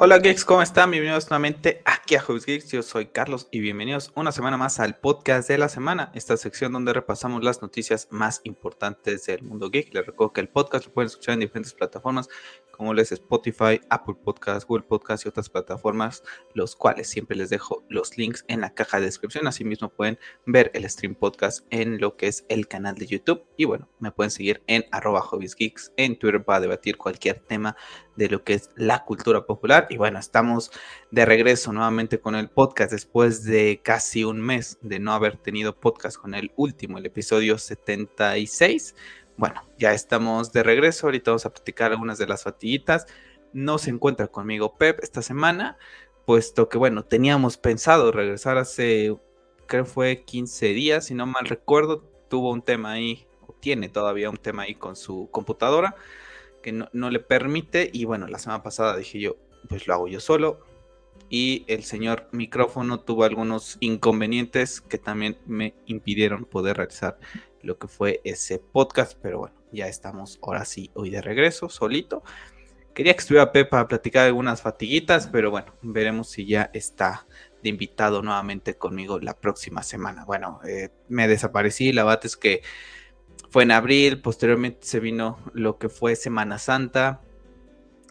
Hola geeks, ¿cómo están? Bienvenidos nuevamente aquí a Hobbies Geeks. Yo soy Carlos y bienvenidos una semana más al podcast de la semana, esta sección donde repasamos las noticias más importantes del mundo geek. Les recuerdo que el podcast lo pueden escuchar en diferentes plataformas como les Spotify, Apple Podcasts, Google Podcasts y otras plataformas, los cuales siempre les dejo los links en la caja de descripción. Asimismo pueden ver el stream podcast en lo que es el canal de YouTube. Y bueno, me pueden seguir en arroba hobbiesgeeks en Twitter para debatir cualquier tema de lo que es la cultura popular. Y bueno, estamos de regreso nuevamente con el podcast después de casi un mes de no haber tenido podcast con el último, el episodio 76 bueno, ya estamos de regreso. Ahorita vamos a platicar algunas de las fatiguitas. No se encuentra conmigo Pep esta semana, puesto que, bueno, teníamos pensado regresar hace, creo fue 15 días, si no mal recuerdo. Tuvo un tema ahí, o tiene todavía un tema ahí con su computadora que no, no le permite. Y bueno, la semana pasada dije yo, pues lo hago yo solo. Y el señor micrófono tuvo algunos inconvenientes que también me impidieron poder realizar lo que fue ese podcast, pero bueno, ya estamos ahora sí hoy de regreso, solito. Quería que estuviera Pepe para platicar algunas fatiguitas, pero bueno, veremos si ya está de invitado nuevamente conmigo la próxima semana. Bueno, eh, me desaparecí, la verdad es que fue en abril, posteriormente se vino lo que fue Semana Santa,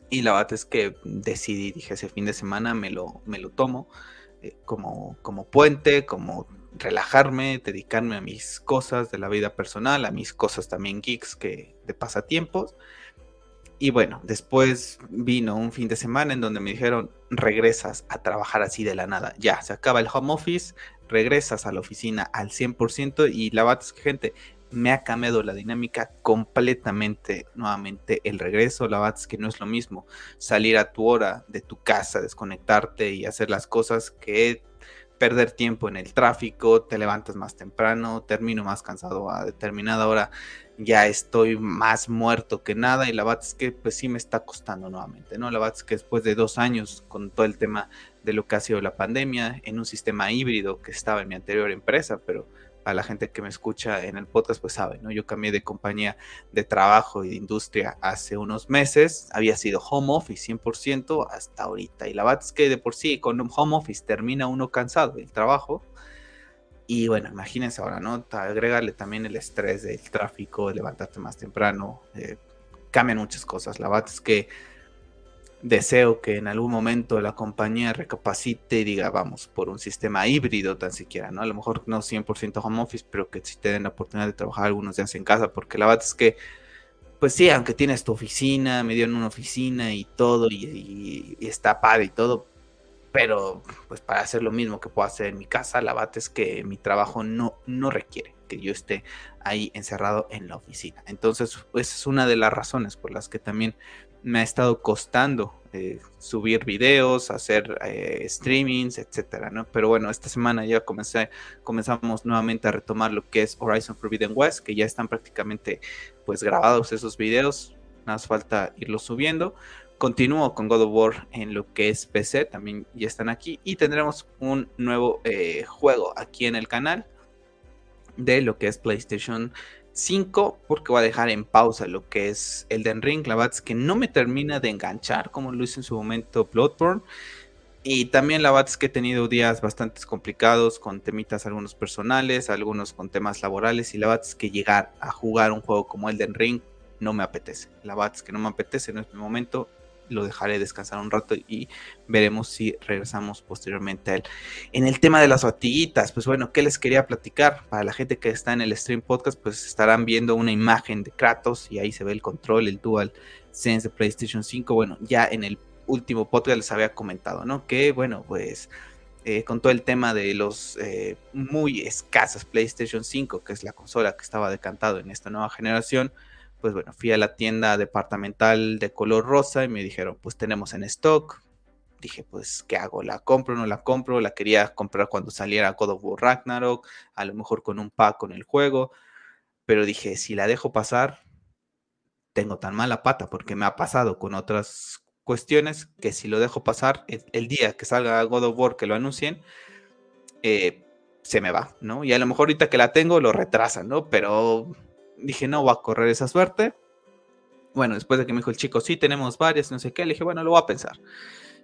y la verdad es que decidí, dije, ese fin de semana me lo, me lo tomo eh, como, como puente, como relajarme, dedicarme a mis cosas de la vida personal, a mis cosas también geeks que de pasatiempos. Y bueno, después vino un fin de semana en donde me dijeron, regresas a trabajar así de la nada. Ya, se acaba el home office, regresas a la oficina al 100% y la verdad es que gente, me ha cambiado la dinámica completamente nuevamente el regreso. La verdad es que no es lo mismo salir a tu hora de tu casa, desconectarte y hacer las cosas que perder tiempo en el tráfico, te levantas más temprano, termino más cansado a determinada hora, ya estoy más muerto que nada y la verdad es que pues sí me está costando nuevamente, ¿no? La verdad es que después de dos años con todo el tema de lo que ha sido la pandemia, en un sistema híbrido que estaba en mi anterior empresa, pero a la gente que me escucha en el podcast, pues sabe, ¿no? Yo cambié de compañía de trabajo y de industria hace unos meses, había sido home office 100% hasta ahorita. Y la verdad es que de por sí con un home office termina uno cansado del trabajo. Y bueno, imagínense ahora, ¿no? Agregarle también el estrés del tráfico, levantarte más temprano, eh, cambian muchas cosas. La verdad es que deseo que en algún momento la compañía recapacite y diga, vamos, por un sistema híbrido tan siquiera, ¿no? A lo mejor no 100% home office, pero que si te den la oportunidad de trabajar algunos días en casa, porque la verdad es que, pues sí, aunque tienes tu oficina, me dieron una oficina y todo, y, está padre y todo, pero pues para hacer lo mismo que puedo hacer en mi casa, la verdad es que mi trabajo no, no requiere que yo esté ahí encerrado en la oficina. Entonces, esa es una de las razones por las que también me ha estado costando eh, subir videos, hacer eh, streamings, etcétera, ¿no? Pero bueno, esta semana ya comencé, comenzamos nuevamente a retomar lo que es Horizon Forbidden West, que ya están prácticamente pues grabados esos videos, nada más falta irlos subiendo. Continúo con God of War en lo que es PC, también ya están aquí y tendremos un nuevo eh, juego aquí en el canal de lo que es PlayStation 5 porque voy a dejar en pausa lo que es Elden Ring. La verdad es que no me termina de enganchar como lo hizo en su momento Bloodborne. Y también la verdad que he tenido días bastante complicados con temitas algunos personales, algunos con temas laborales. Y la verdad es que llegar a jugar un juego como Elden Ring no me apetece. La verdad es que no me apetece, no es mi momento lo dejaré descansar un rato y veremos si regresamos posteriormente a él. En el tema de las fatiguitas, pues bueno, ¿qué les quería platicar? Para la gente que está en el stream podcast, pues estarán viendo una imagen de Kratos y ahí se ve el control, el Dual Sense de PlayStation 5. Bueno, ya en el último podcast les había comentado, ¿no? Que bueno, pues... Eh, con todo el tema de los eh, muy escasas PlayStation 5, que es la consola que estaba decantado en esta nueva generación, pues bueno, fui a la tienda departamental de color rosa y me dijeron, pues tenemos en stock. Dije, pues, ¿qué hago? ¿La compro o no la compro? La quería comprar cuando saliera God of War Ragnarok, a lo mejor con un pack con el juego. Pero dije, si la dejo pasar, tengo tan mala pata, porque me ha pasado con otras cuestiones que si lo dejo pasar, el, día que salga God of War, que lo anuncien, eh, se me va, ¿no? Y a lo mejor ahorita que la tengo lo retrasan, ¿no? Pero dije, no voy a correr esa suerte. Bueno, después de que me dijo el chico, sí, tenemos varias, no sé qué, le dije, bueno, lo voy a pensar.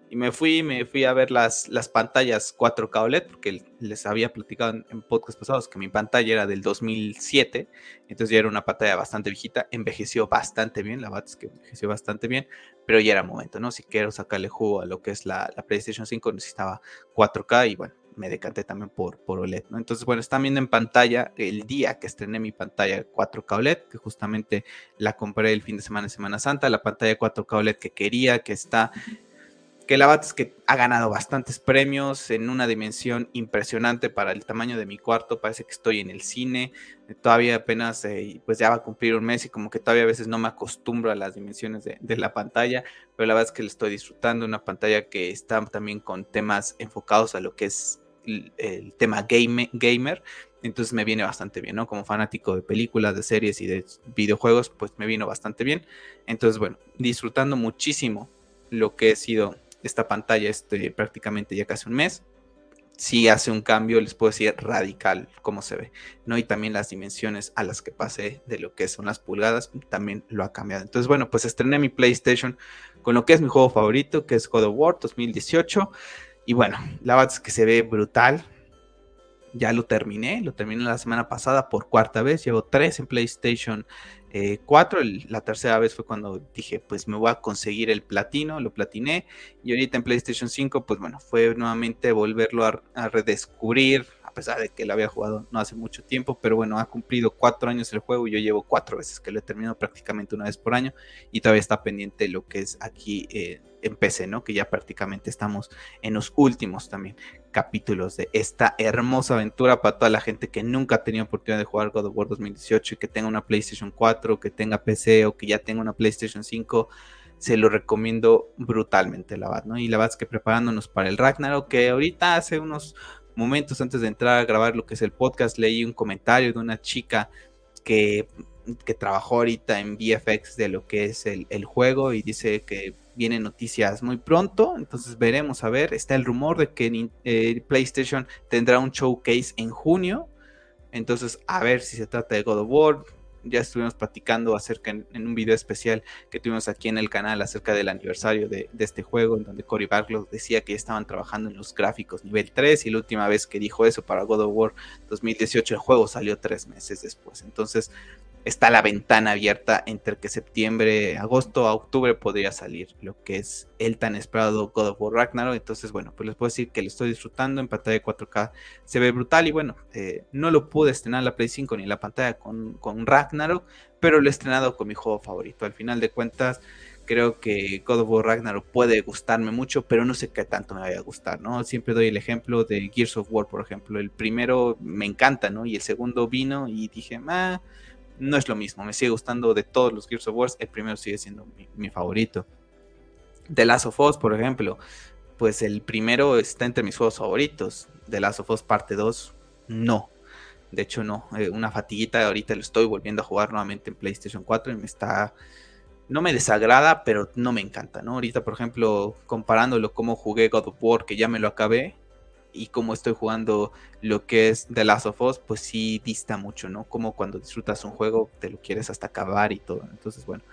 Y me fui, me fui a ver las, las pantallas 4K OLED, porque les había platicado en, podcast pasados que mi pantalla era del 2007, entonces ya era una pantalla bastante viejita, envejeció bastante bien, la verdad que envejeció bastante bien, pero ya era momento, ¿no? Si quiero sacarle jugo a lo que es la, la PlayStation 5, necesitaba 4K y bueno, me decanté también por, por OLED, ¿no? Entonces, bueno, están viendo en pantalla el día que estrené mi pantalla 4K OLED, que justamente la compré el fin de semana de Semana Santa, la pantalla 4K OLED que quería, que está que la verdad es que ha ganado bastantes premios en una dimensión impresionante para el tamaño de mi cuarto. Parece que estoy en el cine. Todavía apenas, eh, pues ya va a cumplir un mes y como que todavía a veces no me acostumbro a las dimensiones de, la pantalla, pero la verdad es que le estoy disfrutando. Una pantalla que está también con temas enfocados a lo que es el, tema game, gamer. Entonces me viene bastante bien, ¿no? Como fanático de películas, de series y de videojuegos, pues me vino bastante bien. Entonces, bueno, disfrutando muchísimo lo que he sido esta pantalla este, prácticamente ya casi un mes. Si hace un cambio, les puedo decir radical como se ve, ¿no? Y también las dimensiones a las que pasé de lo que son las pulgadas, también lo ha cambiado. Entonces, bueno, pues estrené mi PlayStation con lo que es mi juego favorito, que es God of War 2018. Y bueno, la verdad es que se ve brutal. Ya lo terminé, lo terminé la semana pasada por cuarta vez. Llevo tres en PlayStation 4. Eh, la tercera vez fue cuando dije, pues me voy a conseguir el platino, lo platiné. Y ahorita en PlayStation 5, pues bueno, fue nuevamente volverlo a, redescubrir, a pesar de que lo había jugado no hace mucho tiempo, pero bueno, ha cumplido cuatro años el juego y yo llevo cuatro veces que lo he terminado prácticamente una vez por año y todavía está pendiente lo que es aquí eh, en PC, ¿no? Que ya prácticamente estamos en los últimos también capítulos de esta hermosa aventura para toda la gente que nunca ha tenido oportunidad de jugar God of War 2018 y que tenga una PlayStation 4, que tenga PC o que ya tenga una PlayStation 5 se lo recomiendo brutalmente, la verdad, ¿no? Y la verdad es que preparándonos para el Ragnarok, que ahorita hace unos momentos antes de entrar a grabar lo que es el podcast, leí un comentario de una chica que, que trabajó ahorita en VFX de lo que es el, el juego y dice que vienen noticias muy pronto, entonces veremos a ver. Está el rumor de que eh, PlayStation tendrá un showcase en junio, entonces a ver si se trata de God of War. Ya estuvimos platicando acerca en, un video especial que tuvimos aquí en el canal acerca del aniversario de, este juego, en donde Cory Barlow decía que ya estaban trabajando en los gráficos nivel 3 y la última vez que dijo eso para God of War 2018 el juego salió tres meses después. Entonces está la ventana abierta entre que septiembre, agosto a octubre podría salir lo que es el tan esperado God of War Ragnarok. Entonces, bueno, pues les puedo decir que lo estoy disfrutando en pantalla de 4K. Se ve brutal y bueno, eh, no lo pude estrenar en la Play 5 ni en la pantalla con, con Ragnarok, pero lo he estrenado con mi juego favorito. Al final de cuentas, creo que God of War Ragnarok puede gustarme mucho, pero no sé qué tanto me vaya a gustar, ¿no? Siempre doy el ejemplo de Gears of War, por ejemplo. El primero me encanta, ¿no? Y el segundo vino y dije, ah no es lo mismo. Me sigue gustando de todos los Gears of War. El primero sigue siendo mi, favorito. The Last of Us, por ejemplo. Pues el primero está entre mis juegos favoritos. The Last of Us parte 2, no. De hecho, no. Eh, una fatiguita. Ahorita lo estoy volviendo a jugar nuevamente en PlayStation 4 y me está. No me desagrada, pero no me encanta, ¿no? Ahorita, por ejemplo, comparándolo como jugué God of War, que ya me lo acabé, y como estoy jugando lo que es The Last of Us, pues sí dista mucho, ¿no? Como cuando disfrutas un juego, te lo quieres hasta acabar y todo. Entonces, bueno,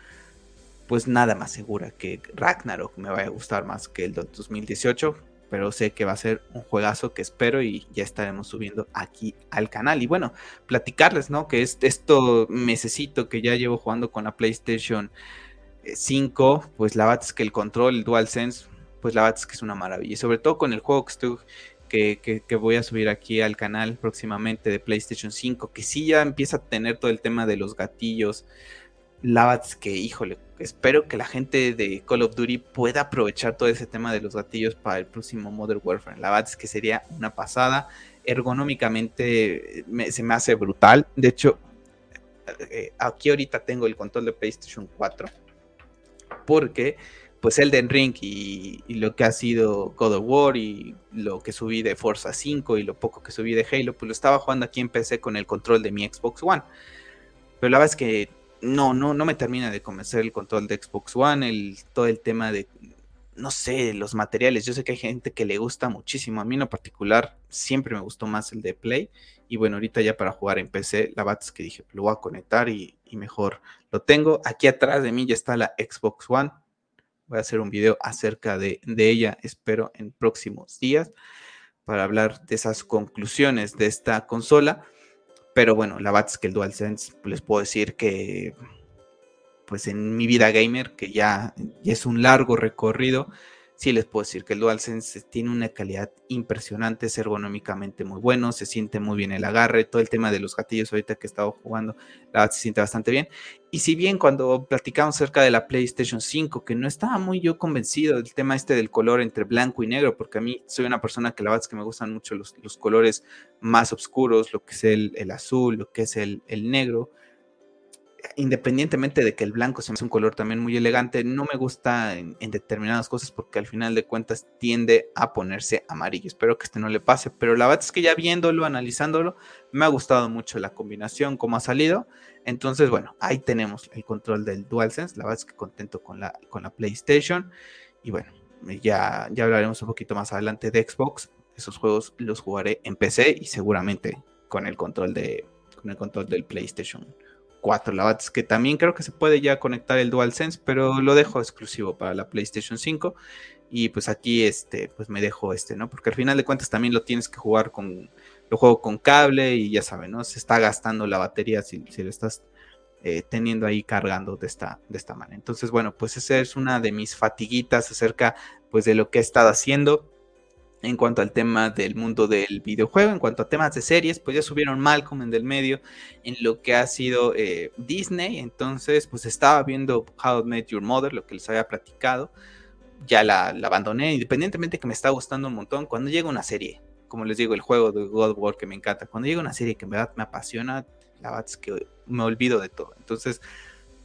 pues nada más segura que Ragnarok me vaya a gustar más que el 2018, pero sé que va a ser un juegazo que espero y ya estaremos subiendo aquí al canal. Y bueno, platicarles, ¿no? Que es esto necesito que ya llevo jugando con la PlayStation 5, eh, pues la verdad es que el control, el DualSense, pues la verdad es que es una maravilla. Y sobre todo con el juego que estoy que, voy a subir aquí al canal próximamente de PlayStation 5, que sí ya empieza a tener todo el tema de los gatillos. La verdad es que, híjole, espero que la gente de Call of Duty pueda aprovechar todo ese tema de los gatillos para el próximo Modern Warfare. La verdad es que sería una pasada. Ergonómicamente se me hace brutal. De hecho, eh, aquí ahorita tengo el control de PlayStation 4 porque pues Elden Ring y, lo que ha sido God of War y lo que subí de Forza 5 y lo poco que subí de Halo, pues lo estaba jugando aquí en PC con el control de mi Xbox One. Pero la verdad es que no, no, no me termina de convencer el control de Xbox One, el, todo el tema de, no sé, los materiales. Yo sé que hay gente que le gusta muchísimo. A mí en lo particular siempre me gustó más el de Play. Y bueno, ahorita ya para jugar en PC, la verdad es que dije, lo voy a conectar y, y mejor lo tengo. Aquí atrás de mí ya está la Xbox One voy a hacer un video acerca de, ella, espero, en próximos días, para hablar de esas conclusiones de esta consola. Pero bueno, la verdad es que el DualSense, les puedo decir que, pues en mi vida gamer, que ya, ya es un largo recorrido, sí les puedo decir que el DualSense tiene una calidad impresionante, es ergonómicamente muy bueno, se siente muy bien el agarre, todo el tema de los gatillos ahorita que he estado jugando, la verdad se siente bastante bien. Y si bien cuando platicamos acerca de la PlayStation 5, que no estaba muy yo convencido del tema este del color entre blanco y negro, porque a mí soy una persona que la verdad es que me gustan mucho los, colores más oscuros, lo que es el, azul, lo que es el, el negro independientemente de que el blanco se me hace un color también muy elegante, no me gusta en, determinadas cosas porque al final de cuentas tiende a ponerse amarillo. Espero que este no le pase, pero la verdad es que ya viéndolo, analizándolo, me ha gustado mucho la combinación, cómo ha salido. Entonces, bueno, ahí tenemos el control del DualSense. La verdad es que contento con la, con la PlayStation. Y bueno, ya, ya hablaremos un poquito más adelante de Xbox. Esos juegos los jugaré en PC y seguramente con el control de con el control del PlayStation 4. La que también creo que se puede ya conectar el DualSense, pero lo dejo exclusivo para la PlayStation 5. Y pues aquí este, pues me dejo este, ¿no? Porque al final de cuentas también lo tienes que jugar con, lo juego con cable y ya saben, ¿no? Se está gastando la batería si, si lo estás eh, teniendo ahí cargando de esta, de esta manera. Entonces, bueno, pues esa es una de mis fatiguitas acerca pues de lo que he estado haciendo en cuanto al tema del mundo del videojuego, en cuanto a temas de series, pues ya subieron Malcolm en del medio, en lo que ha sido eh, Disney, entonces pues estaba viendo How I Met Your Mother, lo que les había platicado, ya la, abandoné, independientemente que me está gustando un montón, cuando llega una serie, como les digo, el juego de God of War que me encanta, cuando llega una serie que en verdad me apasiona, la verdad es que me olvido de todo, entonces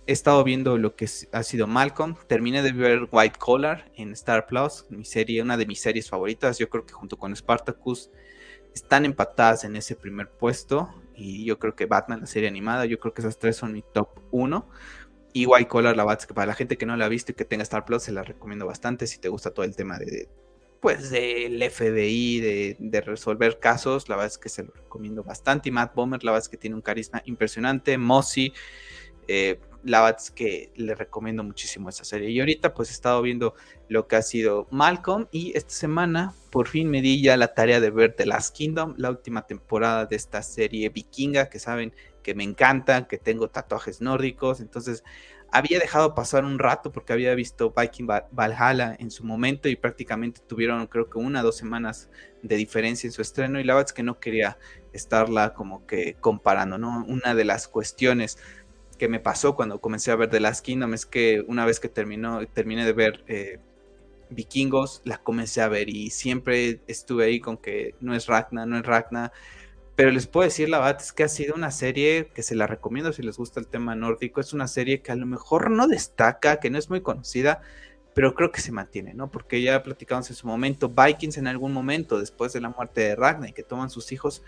he estado viendo lo que ha sido Malcolm. Terminé de ver White Collar en Star Plus, mi serie, una de mis series favoritas. Yo creo que junto con Spartacus están empatadas en ese primer puesto. Y yo creo que Batman, la serie animada, yo creo que esas tres son mi top 1. Y White Collar, la verdad es que para la gente que no la ha visto y que tenga Star Plus, se la recomiendo bastante. Si te gusta todo el tema de, pues del FBI, de, de, resolver casos, la verdad es que se lo recomiendo bastante. Y Matt Bomer, la verdad es que tiene un carisma impresionante. Mossy, eh, la que le recomiendo muchísimo esta serie. Y ahorita pues he estado viendo lo que ha sido Malcolm y esta semana por fin me di ya la tarea de ver The Last Kingdom, la última temporada de esta serie vikinga que saben que me encanta, que tengo tatuajes nórdicos, entonces había dejado pasar un rato porque había visto Viking Valhalla en su momento y prácticamente tuvieron creo que una o dos semanas de diferencia en su estreno y la que no quería estarla como que comparando, ¿no? Una de las cuestiones que me pasó cuando comencé a ver The Last Kingdom es que una vez que terminó, terminé de ver eh, Vikingos, la comencé a ver y siempre estuve ahí con que no es Ragna, no es Ragna. Pero les puedo decir, la verdad es que ha sido una serie que se la recomiendo si les gusta el tema nórdico. Es una serie que a lo mejor no destaca, que no es muy conocida, pero creo que se mantiene, ¿no? Porque ya platicamos en su momento, Vikings en algún momento, después de la muerte de Ragnar que toman sus hijos,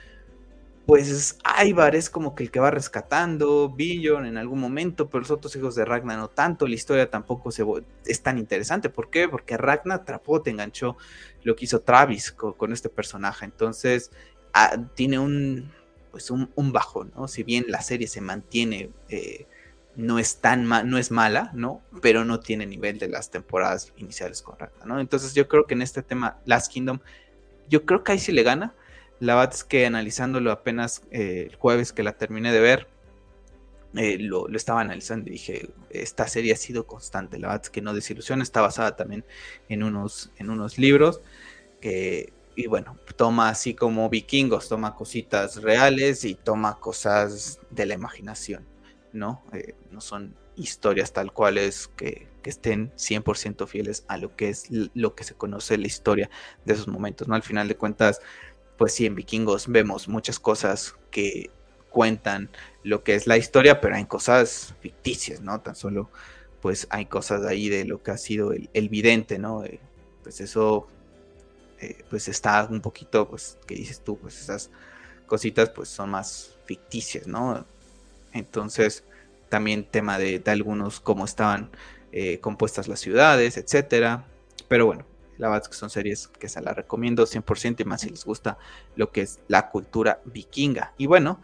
pues Ivar es como que el que va rescatando, Bjorn en algún momento, pero los otros hijos de Ragnar no tanto, la historia tampoco se, es tan interesante. ¿Por qué? Porque Ragnar atrapó, te enganchó lo que hizo Travis con, este personaje. Entonces, ah, tiene un, pues un, bajo, ¿no? Si bien la serie se mantiene, eh, no es tan no es mala, ¿no? Pero no tiene nivel de las temporadas iniciales con Ragnar, ¿no? Entonces yo creo que en este tema, Last Kingdom, yo creo que ahí sí le gana la verdad es que analizándolo apenas eh, el jueves que la terminé de ver, eh, lo, estaba analizando y dije, esta serie ha sido constante, la verdad es que no desilusiona, está basada también en unos, en unos libros que, y bueno, toma así como vikingos, toma cositas reales y toma cosas de la imaginación, ¿no? Eh, no son historias tal cuales que, que estén 100% fieles a lo que es lo que se conoce la historia de esos momentos, ¿no? Al final de cuentas, pues sí, en Vikingos vemos muchas cosas que cuentan lo que es la historia, pero hay cosas ficticias, ¿no? Tan solo, pues hay cosas ahí de lo que ha sido el, vidente, ¿no? Eh, pues eso, eh, pues está un poquito, pues, ¿qué dices tú? Pues esas cositas, pues son más ficticias, ¿no? Entonces, también tema de, algunos, cómo estaban eh, compuestas las ciudades, etcétera. Pero bueno, la verdad es que son series que se las recomiendo 100% y más si les gusta lo que es la cultura vikinga. Y bueno,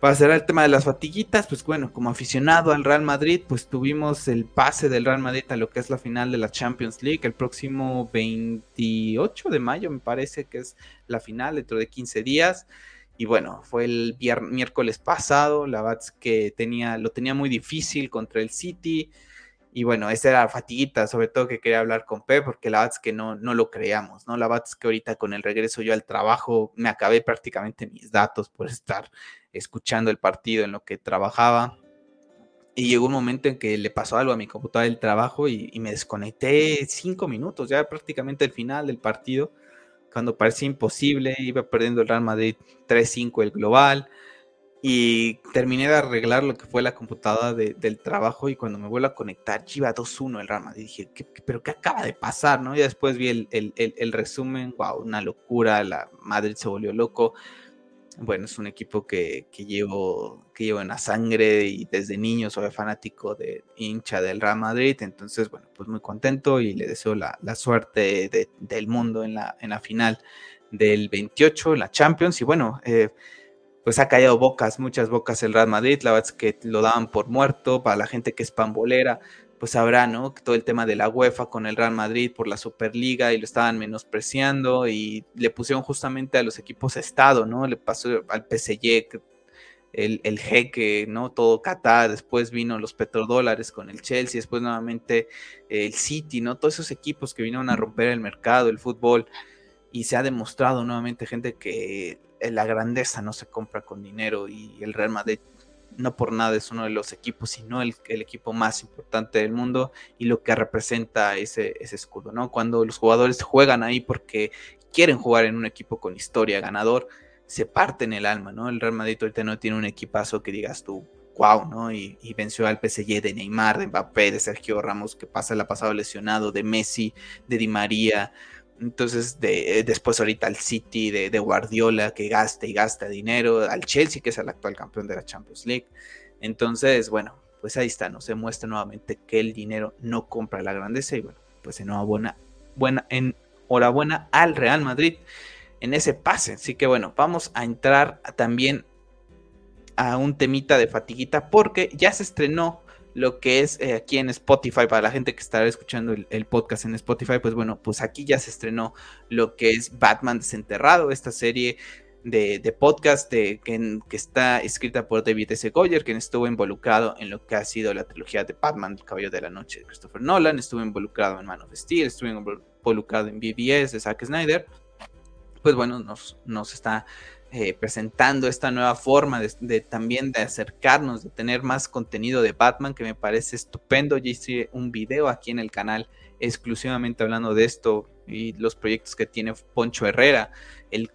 Para cerrar el tema de las fatiguitas, pues bueno, como aficionado al Real Madrid, pues tuvimos el pase del Real Madrid a lo que es la final de la Champions League el próximo 28 de mayo, me parece que es la final, dentro de 15 días. Y bueno, fue el miércoles pasado, la verdad que tenía, lo tenía muy difícil contra el City. Y bueno, esa era fatiguita, sobre todo que quería hablar con Pep, porque la verdad es que no, no lo creíamos, ¿no? La verdad es que ahorita con el regreso yo al trabajo me acabé prácticamente mis datos por estar escuchando el partido en lo que trabajaba. Y llegó un momento en que le pasó algo a mi computadora del trabajo y, y me desconecté cinco minutos, ya prácticamente el final del partido, cuando parecía imposible, iba perdiendo el Real Madrid 3-5 el global y terminé de arreglar lo que fue la computadora del trabajo y cuando me vuelvo a conectar, iba 2-1 el Real Madrid. Dije, pero qué acaba de pasar? ¿no? Y después vi el, el, el, resumen, wow, una locura, la Madrid se volvió loco. Bueno, es un equipo que, que, llevo, que llevo en la sangre y desde niño soy fanático de hincha del Real Madrid, entonces, bueno, pues muy contento y le deseo la, la suerte de, del mundo en la, en la final del 28, la Champions, y bueno, eh, pues ha callado bocas, muchas bocas el Real Madrid, la verdad es que lo daban por muerto, para la gente que es pambolera, pues sabrá, ¿no? Todo el tema de la UEFA con el Real Madrid por la Superliga y lo estaban menospreciando y le pusieron justamente a los equipos Estado, ¿no? Le pasó al PSG, el, el jeque, ¿no? Todo Qatar, después vino los petrodólares con el Chelsea, después nuevamente el City, ¿no? Todos esos equipos que vinieron a romper el mercado, el fútbol, y se ha demostrado nuevamente gente que eh, la grandeza no se compra con dinero y el Real Madrid no por nada es uno de los equipos, sino el, el equipo más importante del mundo y lo que representa ese, escudo, ¿no? Cuando los jugadores juegan ahí porque quieren jugar en un equipo con historia ganador, se parte en el alma, ¿no? El Real Madrid ahorita no tiene un equipazo que digas tú, wow, ¿no? Y, venció al PSG de Neymar, de Mbappé, de Sergio Ramos, que pasa el pasado lesionado, de Messi, de Di María, entonces, de, eh, después ahorita al City de, Guardiola que gasta y gasta dinero, al Chelsea que es el actual campeón de la Champions League. Entonces, bueno, pues ahí está, ¿no? Se muestra nuevamente que el dinero no compra la grandeza y bueno, pues enhorabuena, buena, enhorabuena al Real Madrid en ese pase. Así que bueno, vamos a entrar también a un temita de fatiguita porque ya se estrenó lo que es eh, aquí en Spotify, para la gente que estará escuchando el, podcast en Spotify, pues bueno, pues aquí ya se estrenó lo que es Batman Desenterrado, esta serie de, podcast de, que, está escrita por David S. Goyer, quien estuvo involucrado en lo que ha sido la trilogía de Batman, El Cabello de la Noche de Christopher Nolan, estuvo involucrado en Man of Steel, estuvo involucrado en BBS de Zack Snyder, pues bueno, nos, nos está eh, presentando esta nueva forma de, también de acercarnos, de tener más contenido de Batman que me parece estupendo. Ya hice un video aquí en el canal exclusivamente hablando de esto y los proyectos que tiene Poncho Herrera, el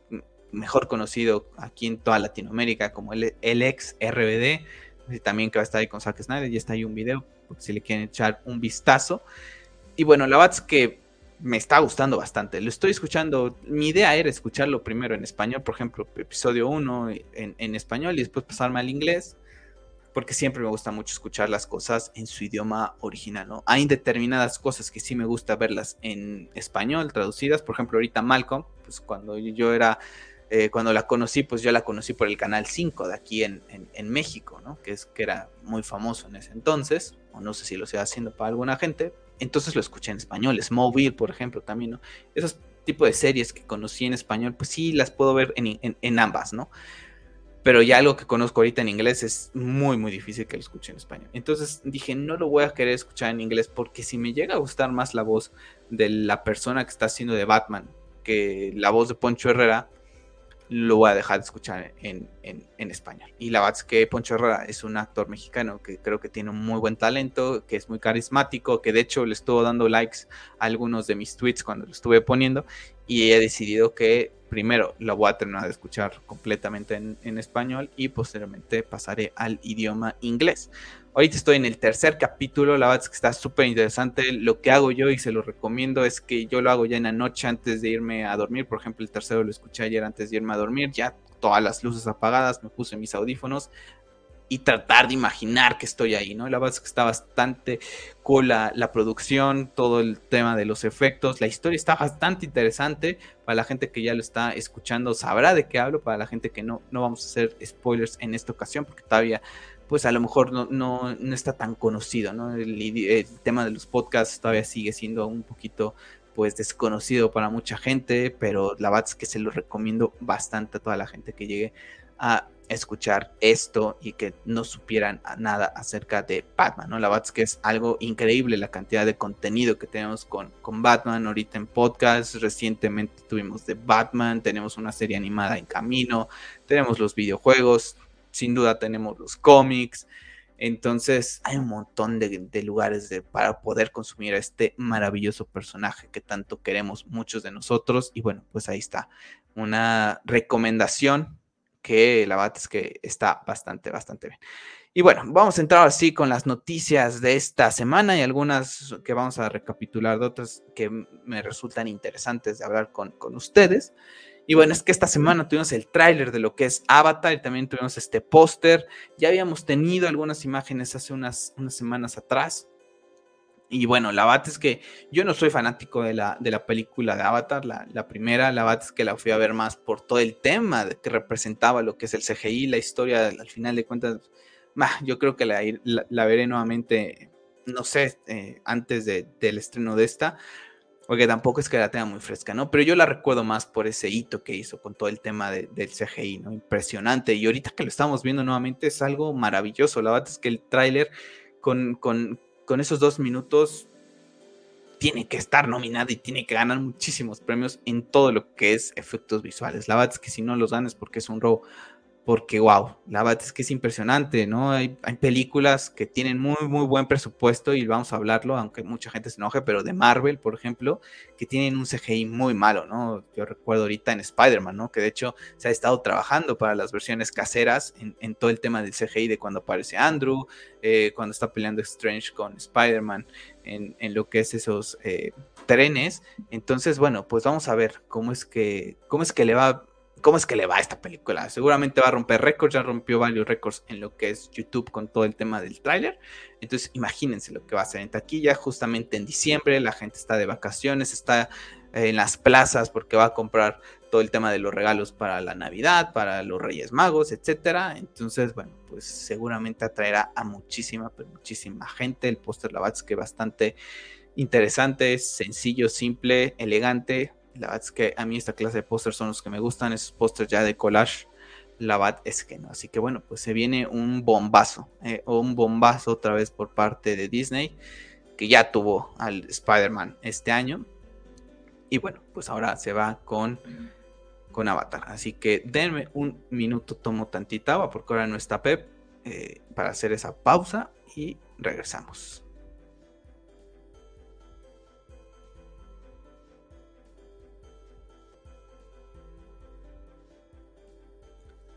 mejor conocido aquí en toda Latinoamérica como el, el ex RBD, también que va a estar ahí con Zack Snyder, ya está ahí un video, si le quieren echar un vistazo. Y bueno, la verdad es que me está gustando bastante. Lo estoy escuchando. Mi idea era escucharlo primero en español, por ejemplo, episodio 1 en, español y después pasarme al inglés, porque siempre me gusta mucho escuchar las cosas en su idioma original, ¿no? Hay determinadas cosas que sí me gusta verlas en español, traducidas. Por ejemplo, ahorita Malcolm, pues cuando yo era. Eh, cuando la conocí, pues yo la conocí por el canal 5 de aquí en, México, ¿no? Que, es, que era muy famoso en ese entonces, o no sé si lo estoy haciendo para alguna gente, entonces lo escuché en español. Smallville, por ejemplo, también, ¿no? Esos tipos de series que conocí en español, pues sí las puedo ver en, ambas, ¿no? Pero ya algo que conozco ahorita en inglés es muy, muy difícil que lo escuche en español. Entonces dije, no lo voy a querer escuchar en inglés porque si me llega a gustar más la voz de la persona que está haciendo de Batman que la voz de Poncho Herrera, lo voy a dejar de escuchar en, español. Y la verdad es que Poncho Herrera es un actor mexicano que creo que tiene un muy buen talento, que es muy carismático, que de hecho le estuvo dando likes a algunos de mis tweets cuando lo estuve poniendo y he decidido que primero lo voy a terminar de escuchar completamente en, en español y posteriormente pasaré al idioma inglés. Ahorita estoy en el tercer capítulo, la verdad es que está súper interesante. Lo que hago yo y se lo recomiendo es que yo lo hago ya en la noche antes de irme a dormir. Por ejemplo, el tercero lo escuché ayer antes de irme a dormir, ya todas las luces apagadas, me puse mis audífonos, y tratar de imaginar que estoy ahí, ¿no? La verdad es que está bastante cool la, la, producción, todo el tema de los efectos, la historia está bastante interesante, para la gente que ya lo está escuchando sabrá de qué hablo, para la gente que no, no vamos a hacer spoilers en esta ocasión, porque todavía pues a lo mejor no, no, no está tan conocido, ¿no? El, tema de los podcasts todavía sigue siendo un poquito pues desconocido para mucha gente, pero la verdad es que se lo recomiendo bastante a toda la gente que llegue a escuchar esto y que no supieran nada acerca de Batman, ¿no? La verdad es que es algo increíble la cantidad de contenido que tenemos con, con Batman. Ahorita en podcast, recientemente tuvimos de Batman, tenemos una serie animada en camino, tenemos los videojuegos, sin duda tenemos los cómics, entonces hay un montón de, lugares para poder consumir a este maravilloso personaje que tanto queremos muchos de nosotros. Y bueno, pues ahí está una recomendación que la verdad es que está bastante, bastante bien. Y bueno, vamos a entrar así con las noticias de esta semana y algunas que vamos a recapitular de otras que me resultan interesantes de hablar con, con ustedes. Y bueno, es que esta semana tuvimos el tráiler de lo que es Avatar y también tuvimos este póster. Ya habíamos tenido algunas imágenes hace unas, unas semanas atrás. Y bueno, la verdad es que yo no soy fanático de la, de la película de Avatar, la, la, primera, la verdad es que la fui a ver más por todo el tema que representaba lo que es el CGI, la historia, al final de cuentas, bah, yo creo que la, la, veré nuevamente, no sé, eh, antes de, del estreno de esta, porque tampoco es que la tenga muy fresca, ¿no? Pero yo la recuerdo más por ese hito que hizo con todo el tema de, del CGI, ¿no? Impresionante. Y ahorita que lo estamos viendo nuevamente es algo maravilloso. La verdad es que el tráiler con, con con esos dos minutos tiene que estar nominado y tiene que ganar muchísimos premios en todo lo que es efectos visuales. La verdad es que si no los ganas porque es un robo porque wow, la verdad es que es impresionante, ¿no? Hay, películas que tienen muy, muy buen presupuesto y vamos a hablarlo, aunque mucha gente se enoje, pero de Marvel, por ejemplo, que tienen un CGI muy malo, ¿no? Yo recuerdo ahorita en Spider-Man, ¿no? Que de hecho se ha estado trabajando para las versiones caseras en, todo el tema del CGI de cuando aparece Andrew, eh, cuando está peleando Strange con Spider-Man, en, en, lo que es esos eh, trenes. Entonces, bueno, pues vamos a ver cómo es que, cómo es que le va cómo es que le va a esta película. Seguramente va a romper récords, ya rompió varios récords en lo que es YouTube con todo el tema del tráiler. Entonces, imagínense lo que va a hacer en taquilla justamente en diciembre. La gente está de vacaciones, está en las plazas porque va a comprar todo el tema de los regalos para la Navidad, para los Reyes Magos, etcétera. Entonces, bueno, pues seguramente atraerá a muchísima, pero muchísima gente. El póster, la es que bastante interesante, sencillo, simple, elegante la verdad es que a mí esta clase de pósters son los que me gustan, esos pósters ya de collage. La verdad es que no. Así que bueno, pues se viene un bombazo, eh, un bombazo otra vez por parte de Disney, que ya tuvo al Spider-Man este año. Y bueno, pues ahora se va con, con Avatar. Así que denme un minuto, tomo tantita porque ahora no está Pep, eh, para hacer esa pausa y regresamos.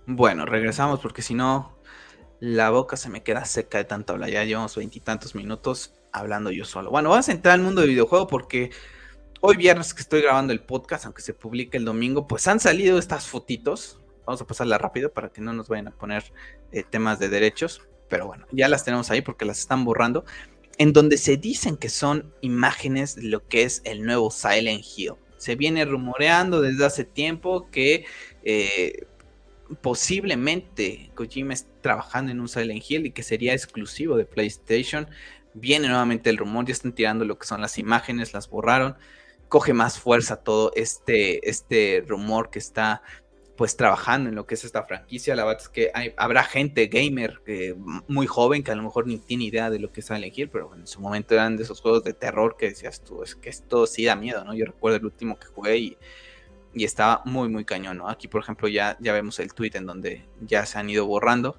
Bueno, regresamos porque si no, la boca se me queda seca de tanto hablar. Ya llevamos veintitantos minutos hablando yo solo. Bueno, vamos a entrar al mundo del videojuego porque hoy viernes que estoy grabando el podcast, aunque se publique el domingo, pues han salido estas fotitos. Vamos a pasarla rápido para que no nos vayan a poner eh, temas de derechos. Pero bueno, ya las tenemos ahí porque las están borrando. En donde se dicen que son imágenes de lo que es el nuevo Silent Hill. Se viene rumoreando desde hace tiempo que eh, posiblemente Kojima esté trabajando en un Silent Hill y que sería exclusivo de PlayStation. Viene nuevamente el rumor, ya están tirando lo que son las imágenes, las borraron. Coge más fuerza todo este, este rumor que está pues trabajando en lo que es esta franquicia. La verdad es que hay, habrá gente gamer eh, muy joven que a lo mejor ni tiene idea de lo que es Silent Hill, pero en su momento eran de esos juegos de terror que decías tú, es que esto sí da miedo, ¿no? Yo recuerdo el último que jugué y y estaba muy, muy cañón, ¿no? Aquí, por ejemplo, ya, ya vemos el tweet en donde ya se han ido borrando.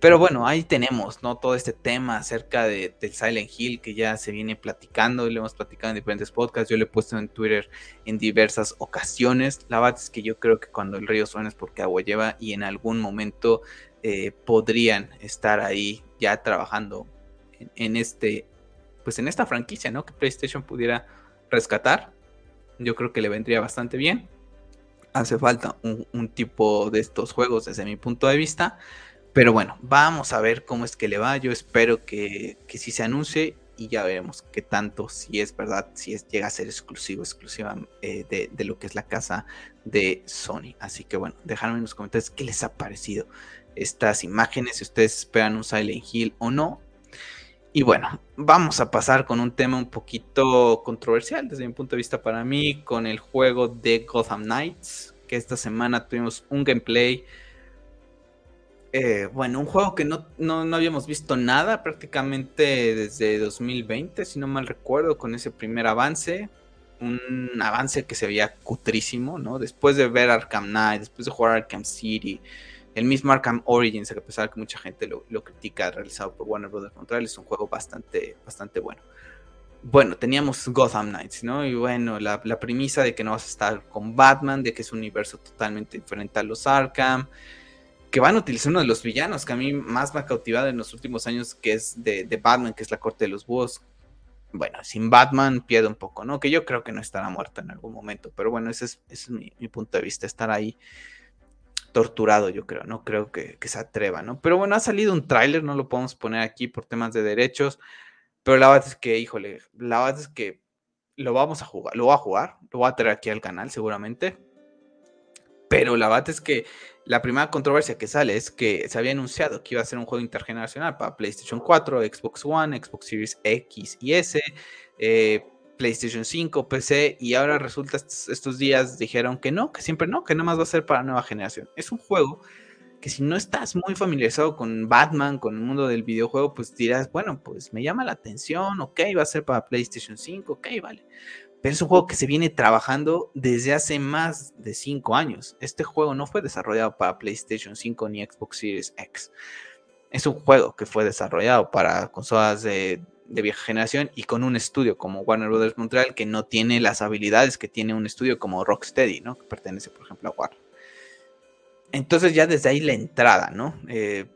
Pero bueno, ahí tenemos, ¿no? Todo este tema acerca de, del Silent Hill que ya se viene platicando y lo hemos platicado en diferentes podcasts. Yo lo he puesto en Twitter en diversas ocasiones. La verdad es que yo creo que cuando el río suena es porque agua lleva y en algún momento eh, podrían estar ahí ya trabajando en, en, este, pues en esta franquicia, ¿no? Que PlayStation pudiera rescatar. Yo creo que le vendría bastante bien hace falta un, tipo de estos juegos desde mi punto de vista. Pero bueno, vamos a ver cómo es que le va. Yo espero que, que sí se anuncie y ya veremos qué tanto, si es verdad, si es, llega a ser exclusivo, exclusiva eh, de, lo que es la casa de Sony. Así que bueno, déjame en los comentarios qué les ha parecido estas imágenes, si ustedes esperan un Silent Hill o no. Y bueno, vamos a pasar con un tema un poquito controversial desde mi punto de vista para mí, con el juego de Gotham Knights, que esta semana tuvimos un gameplay eh, bueno, un juego que no, habíamos visto nada prácticamente desde 2020, si no mal recuerdo, con ese primer avance. Un avance que se veía cutrísimo, ¿no? Después de ver Arkham Knight, después de jugar Arkham City, el mismo Arkham Origins, a pesar de que mucha gente lo, critica, realizado por Warner Bros. Montreal, es un juego bastante, bastante bueno. Bueno, teníamos Gotham Knights, ¿no? Y bueno, la, la premisa de que no vas a estar con Batman, de que es un universo totalmente diferente a los Arkham que van a utilizar uno de los villanos que a mí más me ha cautivado en los últimos años, que es de, Batman, que es la corte de los búhos. Bueno, sin Batman pierde un poco, ¿no? Que yo creo que no estará muerto en algún momento, pero bueno, ese es, mi, punto de vista, estar ahí torturado, yo creo, no creo que, se atreva, ¿no? Pero bueno, ha salido un tráiler, no lo podemos poner aquí por temas de derechos, pero la verdad es que, híjole, la verdad es que lo vamos a jugar, lo voy a jugar, lo voy a traer aquí al canal seguramente, pero la verdad es que la primera controversia que sale es que se había anunciado que iba a ser un juego intergeneracional para PlayStation 4, Xbox One, Xbox Series X y S, eh, PlayStation 5, PC, y ahora resulta estos, días dijeron que no, que siempre no, que nada más va a ser para nueva generación. Es un juego que si no estás muy familiarizado con Batman, con el mundo del videojuego, pues dirás, bueno, pues me llama la atención, ok, va a ser para PlayStation 5, ok, vale pero es un juego que se viene trabajando desde hace más de 5 años. Este juego no fue desarrollado para PlayStation 5 ni Xbox Series X. Es un juego que fue desarrollado para consolas de, vieja generación y con un estudio como Warner Bros. Montreal que no tiene las habilidades que tiene un estudio como Rocksteady, ¿no? Que pertenece, por ejemplo, a Warner. Entonces ya desde ahí la entrada, ¿no? Eh,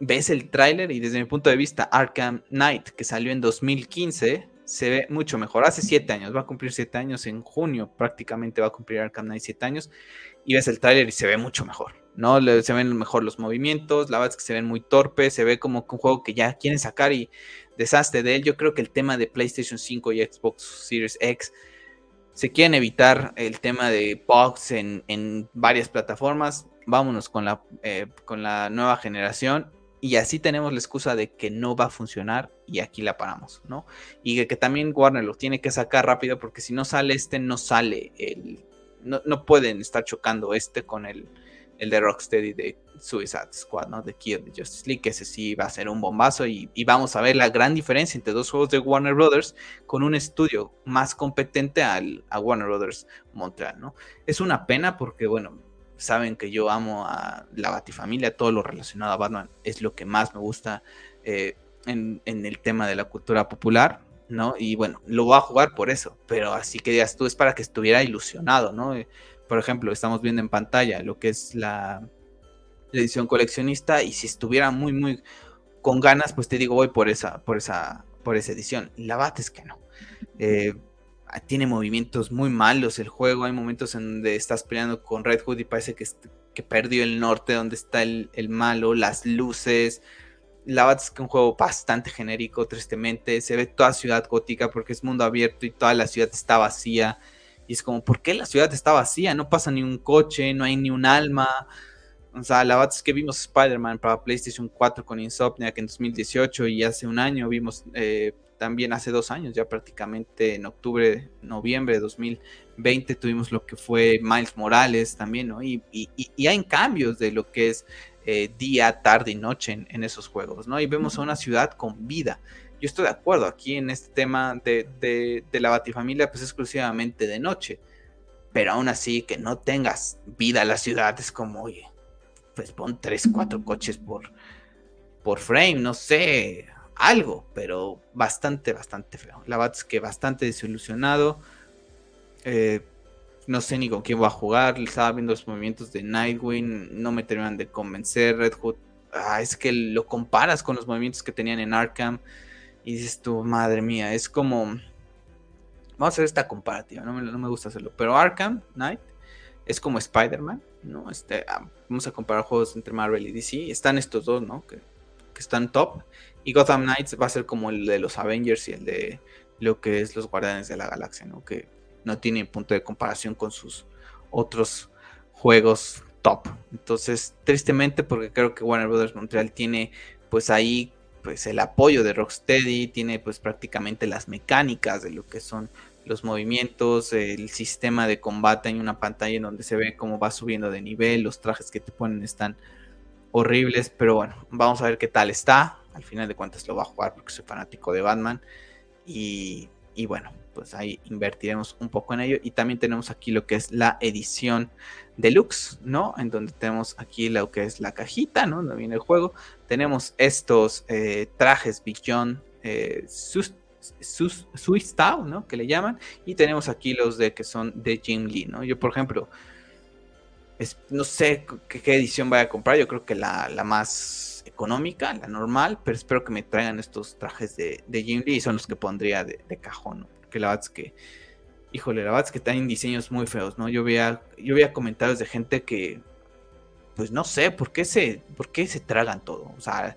ves el tráiler y desde mi punto de vista Arkham Knight, que salió en 2015, se ve mucho mejor. Hace siete años, va a cumplir siete años en junio, prácticamente va a cumplir Arkham Knight siete años. Y ves el tráiler y se ve mucho mejor, ¿no? Se ven mejor los movimientos, la verdad es que se ven muy torpes, se ve como un juego que ya quieren sacar y desastre de él. Yo creo que el tema de PlayStation 5 y Xbox Series X se quieren evitar el tema de bugs en, varias plataformas. Vámonos con la, eh, con la nueva generación y así tenemos la excusa de que no va a funcionar y aquí la paramos, ¿no? Y que, también Warner lo tiene que sacar rápido porque si no sale este, no sale el... No, pueden estar chocando este con el, el de Rocksteady de Suicide Squad, ¿no? De Kill de Justice League, que ese sí va a ser un bombazo y, vamos a ver la gran diferencia entre dos juegos de Warner Brothers con un estudio más competente al, a Warner Brothers Montreal, ¿no? Es una pena porque, bueno, saben que yo amo a la Batifamilia, todo lo relacionado a Batman es lo que más me gusta eh, en, el tema de la cultura popular, ¿no? Y bueno, lo voy a jugar por eso, pero así que digas tú, es para que estuviera ilusionado, ¿no? Por ejemplo, estamos viendo en pantalla lo que es la, edición coleccionista y si estuviera muy, muy con ganas, pues te digo, voy por esa, por esa, por esa edición. La Bat es que no. Eh, tiene movimientos muy malos el juego. Hay momentos en donde estás peleando con Red Hood y parece que, que perdió el norte, donde está el, malo, las luces. La verdad es que un juego bastante genérico, tristemente. Se ve toda ciudad gótica porque es mundo abierto y toda la ciudad está vacía. Y es como, ¿por qué la ciudad está vacía? No pasa ni un coche, no hay ni un alma. O sea, la verdad es que vimos Spider-Man para PlayStation 4 con Insomniac en 2018 y hace un año vimos eh, también hace dos años, ya prácticamente en octubre, noviembre de 2020 tuvimos lo que fue Miles Morales también, ¿no? Y, hay cambios de lo que es eh, día, tarde y noche en, esos juegos, ¿no? Y vemos a una ciudad con vida. Yo estoy de acuerdo aquí en este tema de, de la Batifamilia, pues exclusivamente de noche. Pero aún así, que no tengas vida a la ciudad es como, oye, pues pon tres, cuatro coches por, por frame, no sé, algo, pero bastante, bastante feo. La verdad es que bastante desilusionado. Eh, no sé ni con quién voy a jugar. Estaba viendo los movimientos de Nightwing. No me terminan de convencer. Red Hood. Ah, es que lo comparas con los movimientos que tenían en Arkham. Y dices tú, madre mía, es como. Vamos a hacer esta comparativa. No me, no me gusta hacerlo. Pero Arkham Knight es como Spider-Man, ¿no? Este, ah, vamos a comparar juegos entre Marvel y DC. Están estos dos, ¿no? Que, que, están top. Y Gotham Knights va a ser como el de los Avengers y el de lo que es los Guardianes de la Galaxia, ¿no? Que no tiene punto de comparación con sus otros juegos top. Entonces, tristemente, porque creo que Warner Brothers Montreal tiene pues ahí pues el apoyo de Rocksteady, tiene pues prácticamente las mecánicas de lo que son los movimientos, el sistema de combate en una pantalla en donde se ve cómo va subiendo de nivel, los trajes que te ponen están horribles, pero bueno, vamos a ver qué tal está. Al final de cuentas lo va a jugar porque soy fanático de Batman y, y bueno, pues ahí invertiremos un poco en ello. Y también tenemos aquí lo que es la edición deluxe, ¿no? En donde tenemos aquí lo que es la cajita, ¿no? Donde viene el juego. Tenemos estos eh, trajes Beyond eh, Swiss ¿no? Que le llaman. Y tenemos aquí los de que son de Jim Lee, ¿no? Yo, por ejemplo, no sé qué, edición vaya a comprar. Yo creo que la, más económica, la normal, pero espero que me traigan estos trajes de, de Jim Lee. Son los que pondría de, de cajón, ¿no? Porque la verdad que híjole, la verdad es que en diseños muy feos, ¿no? Yo veía, yo veía comentarios de gente que, pues no sé, ¿por qué se, por qué se tragan todo? O sea,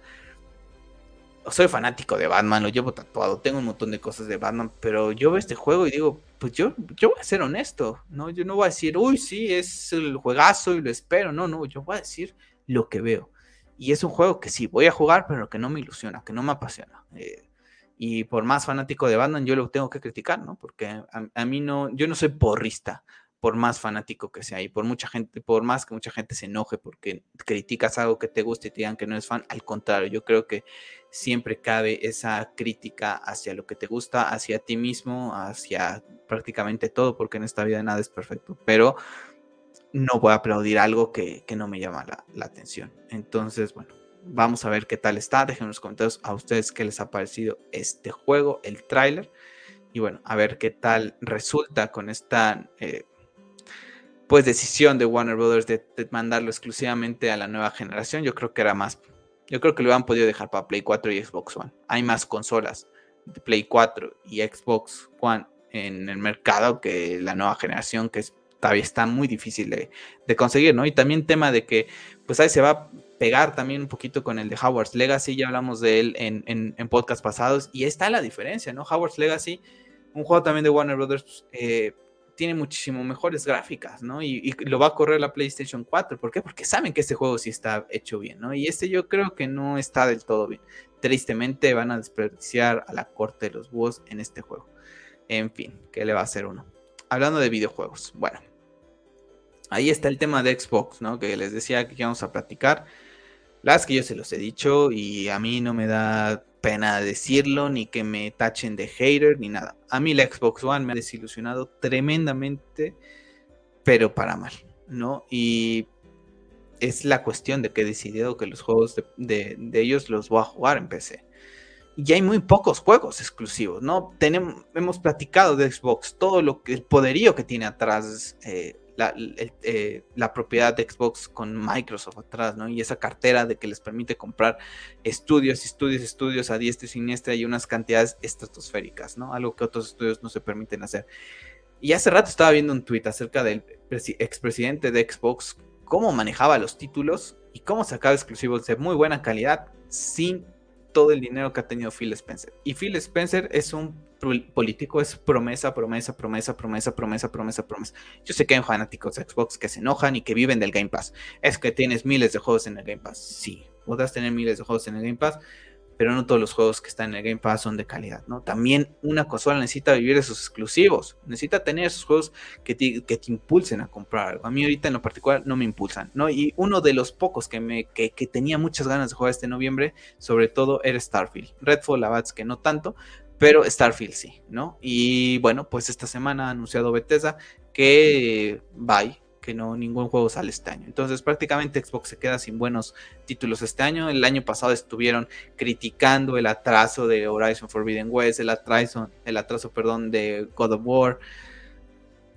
soy fanático de Batman, lo llevo tatuado, tengo un montón de cosas de Batman, pero yo veo este juego y digo, pues yo, yo voy a ser honesto, ¿no? Yo no voy a decir, uy, sí, es el juegazo y lo espero, no, no, yo voy a decir lo que veo. Y es un juego que sí, voy a jugar, pero que no me ilusiona, que no me apasiona. Eh, y por más fanático de Batman, yo lo tengo que criticar, ¿no? Porque a, mí no, yo no soy porrista, por más fanático que sea, y por mucha gente, por más que mucha gente se enoje porque criticas algo que te gusta y te digan que no es fan, al contrario, yo creo que siempre cabe esa crítica hacia lo que te gusta, hacia ti mismo, hacia prácticamente todo, porque en esta vida nada es perfecto, pero no voy a aplaudir algo que, no me llama la atención. Entonces, bueno, Vamos a ver qué tal está. Dejen en los comentarios a ustedes qué les ha parecido este juego, el tráiler. Y bueno, a ver qué tal resulta con esta eh, pues decisión de Warner Brothers de, mandarlo exclusivamente a la nueva generación. Yo creo que era más. Yo creo que lo han podido dejar para Play 4 y Xbox One. Hay más consolas de Play 4 y Xbox One en el mercado que la nueva generación, que todavía está muy difícil de, de, conseguir, ¿no? Y también tema de que, pues ahí se va pegar también un poquito con el de Howard's Legacy, ya hablamos de él en, en, podcast pasados, y está la diferencia, ¿no? Howard's Legacy, un juego también de Warner Brothers, eh, tiene muchísimo mejores gráficas, ¿no? Y, lo va a correr la PlayStation 4, ¿por qué? Porque saben que este juego sí está hecho bien, ¿no? Y este yo creo que no está del todo bien. Tristemente van a desperdiciar a la corte de los búhos en este juego. En fin, ¿qué le va a hacer uno? Hablando de videojuegos, bueno. Ahí está el tema de Xbox, ¿no? Que les decía que íbamos a platicar. Las que yo se los he dicho y a mí no me da pena decirlo, ni que me tachen de hater, ni nada. A mí la Xbox One me ha desilusionado tremendamente, pero para mal, ¿no? Y es la cuestión de que he decidido que los juegos de, ellos los voy a jugar en PC. Y hay muy pocos juegos exclusivos, ¿no? Tenemos, hemos platicado de Xbox, todo lo que, el poderío que tiene atrás eh, eh, la, propiedad de Xbox con Microsoft atrás, ¿no? Y esa cartera de que les permite comprar estudios, estudios, estudios a diestra y siniestra y unas cantidades estratosféricas, ¿no? Algo que otros estudios no se permiten hacer. Y hace rato estaba viendo un tweet acerca del expresidente de Xbox, cómo manejaba los títulos y cómo sacaba exclusivos de muy buena calidad sin todo el dinero que ha tenido Phil Spencer. Y Phil Spencer es un político, es promesa, promesa, promesa, promesa, promesa, promesa, promesa. Yo sé que hay fanáticos de Xbox que se enojan y que viven del Game Pass. Es que tienes miles de juegos en el Game Pass. Sí, podrás tener miles de juegos en el Game Pass, pero no todos los juegos que están en el Game Pass son de calidad, ¿no? También una consola necesita vivir de sus exclusivos, necesita tener esos juegos que te, que te impulsen a comprar algo. A mí ahorita en lo particular no me impulsan, ¿no? Y uno de los pocos que, me, que, tenía muchas ganas de jugar este noviembre, sobre todo, era Starfield. Redfall, la que no tanto, pero Starfield sí, ¿no? Y bueno, pues esta semana ha anunciado Bethesda que bye, que no ningún juego sale este año. Entonces prácticamente Xbox se queda sin buenos títulos este año. El año pasado estuvieron criticando el atraso de Horizon Forbidden West, el atraso, el atraso, perdón, de God of War.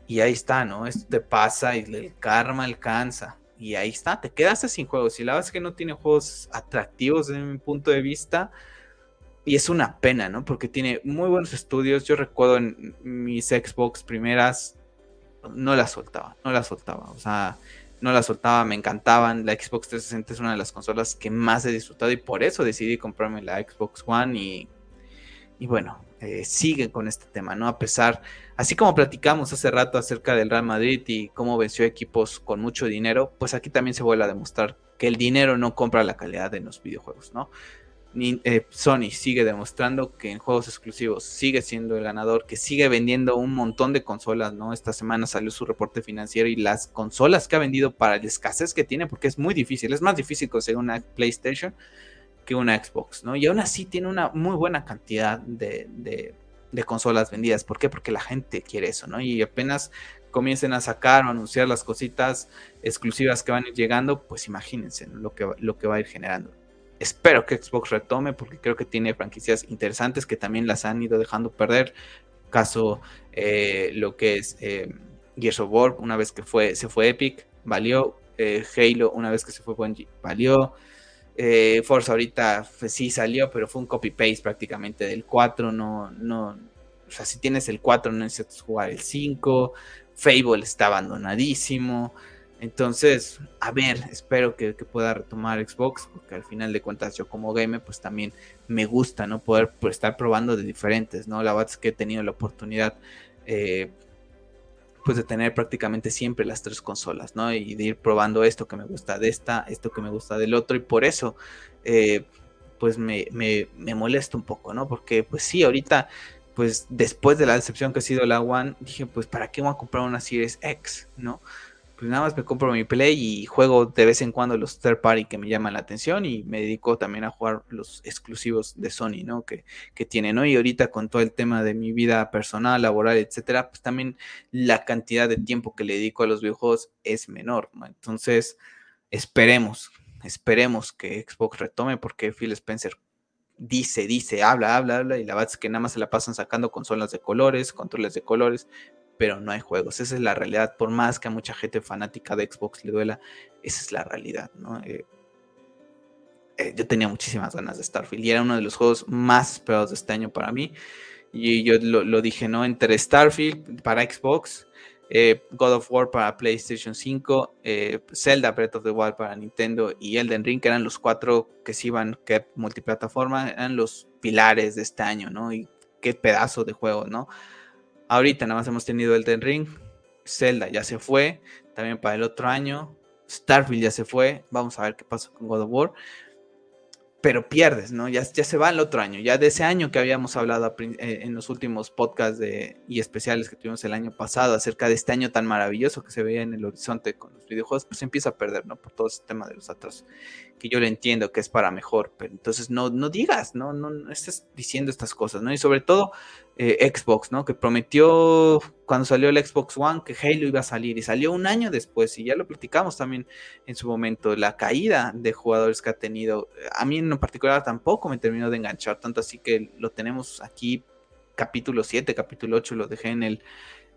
Y ahí está, ¿no? Esto te pasa y el karma alcanza. Y ahí está, te quedaste sin juegos. Y la verdad es que no tiene juegos atractivos desde mi punto de vista. Y es una pena, ¿no? Porque tiene muy buenos estudios. Yo recuerdo en mis Xbox primeras no la soltaba, no la soltaba. O sea, no la soltaba, me encantaban. La Xbox 360 es una de las consolas que más he disfrutado y por eso decidí comprarme la Xbox One y, y bueno, eh, sigue con este tema, ¿no? A pesar, así como platicamos hace rato acerca del Real Madrid y cómo venció equipos con mucho dinero, pues aquí también se vuelve a demostrar que el dinero no compra la calidad de los videojuegos, ¿no? Eh, Sony sigue demostrando que en juegos exclusivos sigue siendo el ganador, que sigue vendiendo un montón de consolas, ¿no? Esta semana salió su reporte financiero y las consolas que ha vendido para la escasez que tiene, porque es muy difícil, es más difícil conseguir una PlayStation que una Xbox, ¿no? Y aún así tiene una muy buena cantidad de, consolas vendidas. ¿Por qué? Porque la gente quiere eso, ¿no? Y apenas comiencen a sacar o anunciar las cositas exclusivas que van llegando, pues imagínense lo, que, lo que va a ir generando. Espero que Xbox retome porque creo que tiene franquicias interesantes que también las han ido dejando perder. Caso eh, lo que es eh, Gears of War, una vez que fue, se fue Epic, valió. Eh, Halo, una vez que se fue Bungie, valió. Eh, Forza ahorita pues, sí salió, pero fue un copy-paste prácticamente del 4. No, no, o sea, si tienes el 4 no necesitas jugar el 5. Fable está abandonadísimo. Entonces, a ver, espero que, pueda retomar Xbox, porque al final de cuentas yo como gamer, pues también me gusta, ¿no? Poder pues, estar probando de diferentes, ¿no? La verdad es que he tenido la oportunidad, eh, pues de tener prácticamente siempre las tres consolas, ¿no? Y de ir probando esto que me gusta de esta, esto que me gusta del otro, y por eso, eh, pues me, me, me molesta un poco, ¿no? Porque pues sí, ahorita pues después de la decepción que ha sido la One, dije, pues ¿para qué voy a comprar una Series X? ¿No? Pues nada más me compro mi Play y juego de vez en cuando los third party que me llaman la atención y me dedico también a jugar los exclusivos de Sony, ¿no? Que, que tiene, ¿no? Y ahorita con todo el tema de mi vida personal, laboral, etcétera, pues también la cantidad de tiempo que le dedico a los videojuegos es menor, ¿no? Entonces, esperemos, esperemos que Xbox retome porque Phil Spencer dice, dice, habla, habla, habla, y la verdad es que nada más se la pasan sacando consolas de colores, controles de colores, pero no hay juegos. Esa es la realidad. Por más que a mucha gente fanática de Xbox le duela, esa es la realidad, ¿no? Eh, eh, yo tenía muchísimas ganas de Starfield y era uno de los juegos más esperados de este año para mí. Y yo lo, dije, ¿no? Entre Starfield para Xbox eh, God of War para PlayStation 5, eh, Zelda Breath of the Wild para Nintendo y Elden Ring, que eran los cuatro que se iban, que multiplataforma, eran los pilares de este año, ¿no? Y qué pedazo de juego, ¿no? Ahorita nada más hemos tenido Elden Ring, Zelda ya se fue, también para el otro año, Starfield ya se fue, vamos a ver qué pasa con God of War pero pierdes, ¿no? Ya, ya se va el otro año, ya de ese año que habíamos hablado eh, en los últimos podcasts de, y especiales que tuvimos el año pasado acerca de este año tan maravilloso que se veía en el horizonte con los videojuegos, pues empieza a perder, ¿no? Por todo ese tema de los atrasos, que yo le entiendo que es para mejor, pero entonces no, no digas, ¿no? No, no estés diciendo estas cosas, ¿no? Y sobre todo eh, Xbox, ¿no? Que prometió cuando salió el Xbox One que Halo iba a salir y salió un año después y ya lo platicamos también en su momento, la caída de jugadores que ha tenido. A mí en particular tampoco me terminó de enganchar, tanto así que lo tenemos aquí capítulo 7, capítulo 8, lo dejé en el...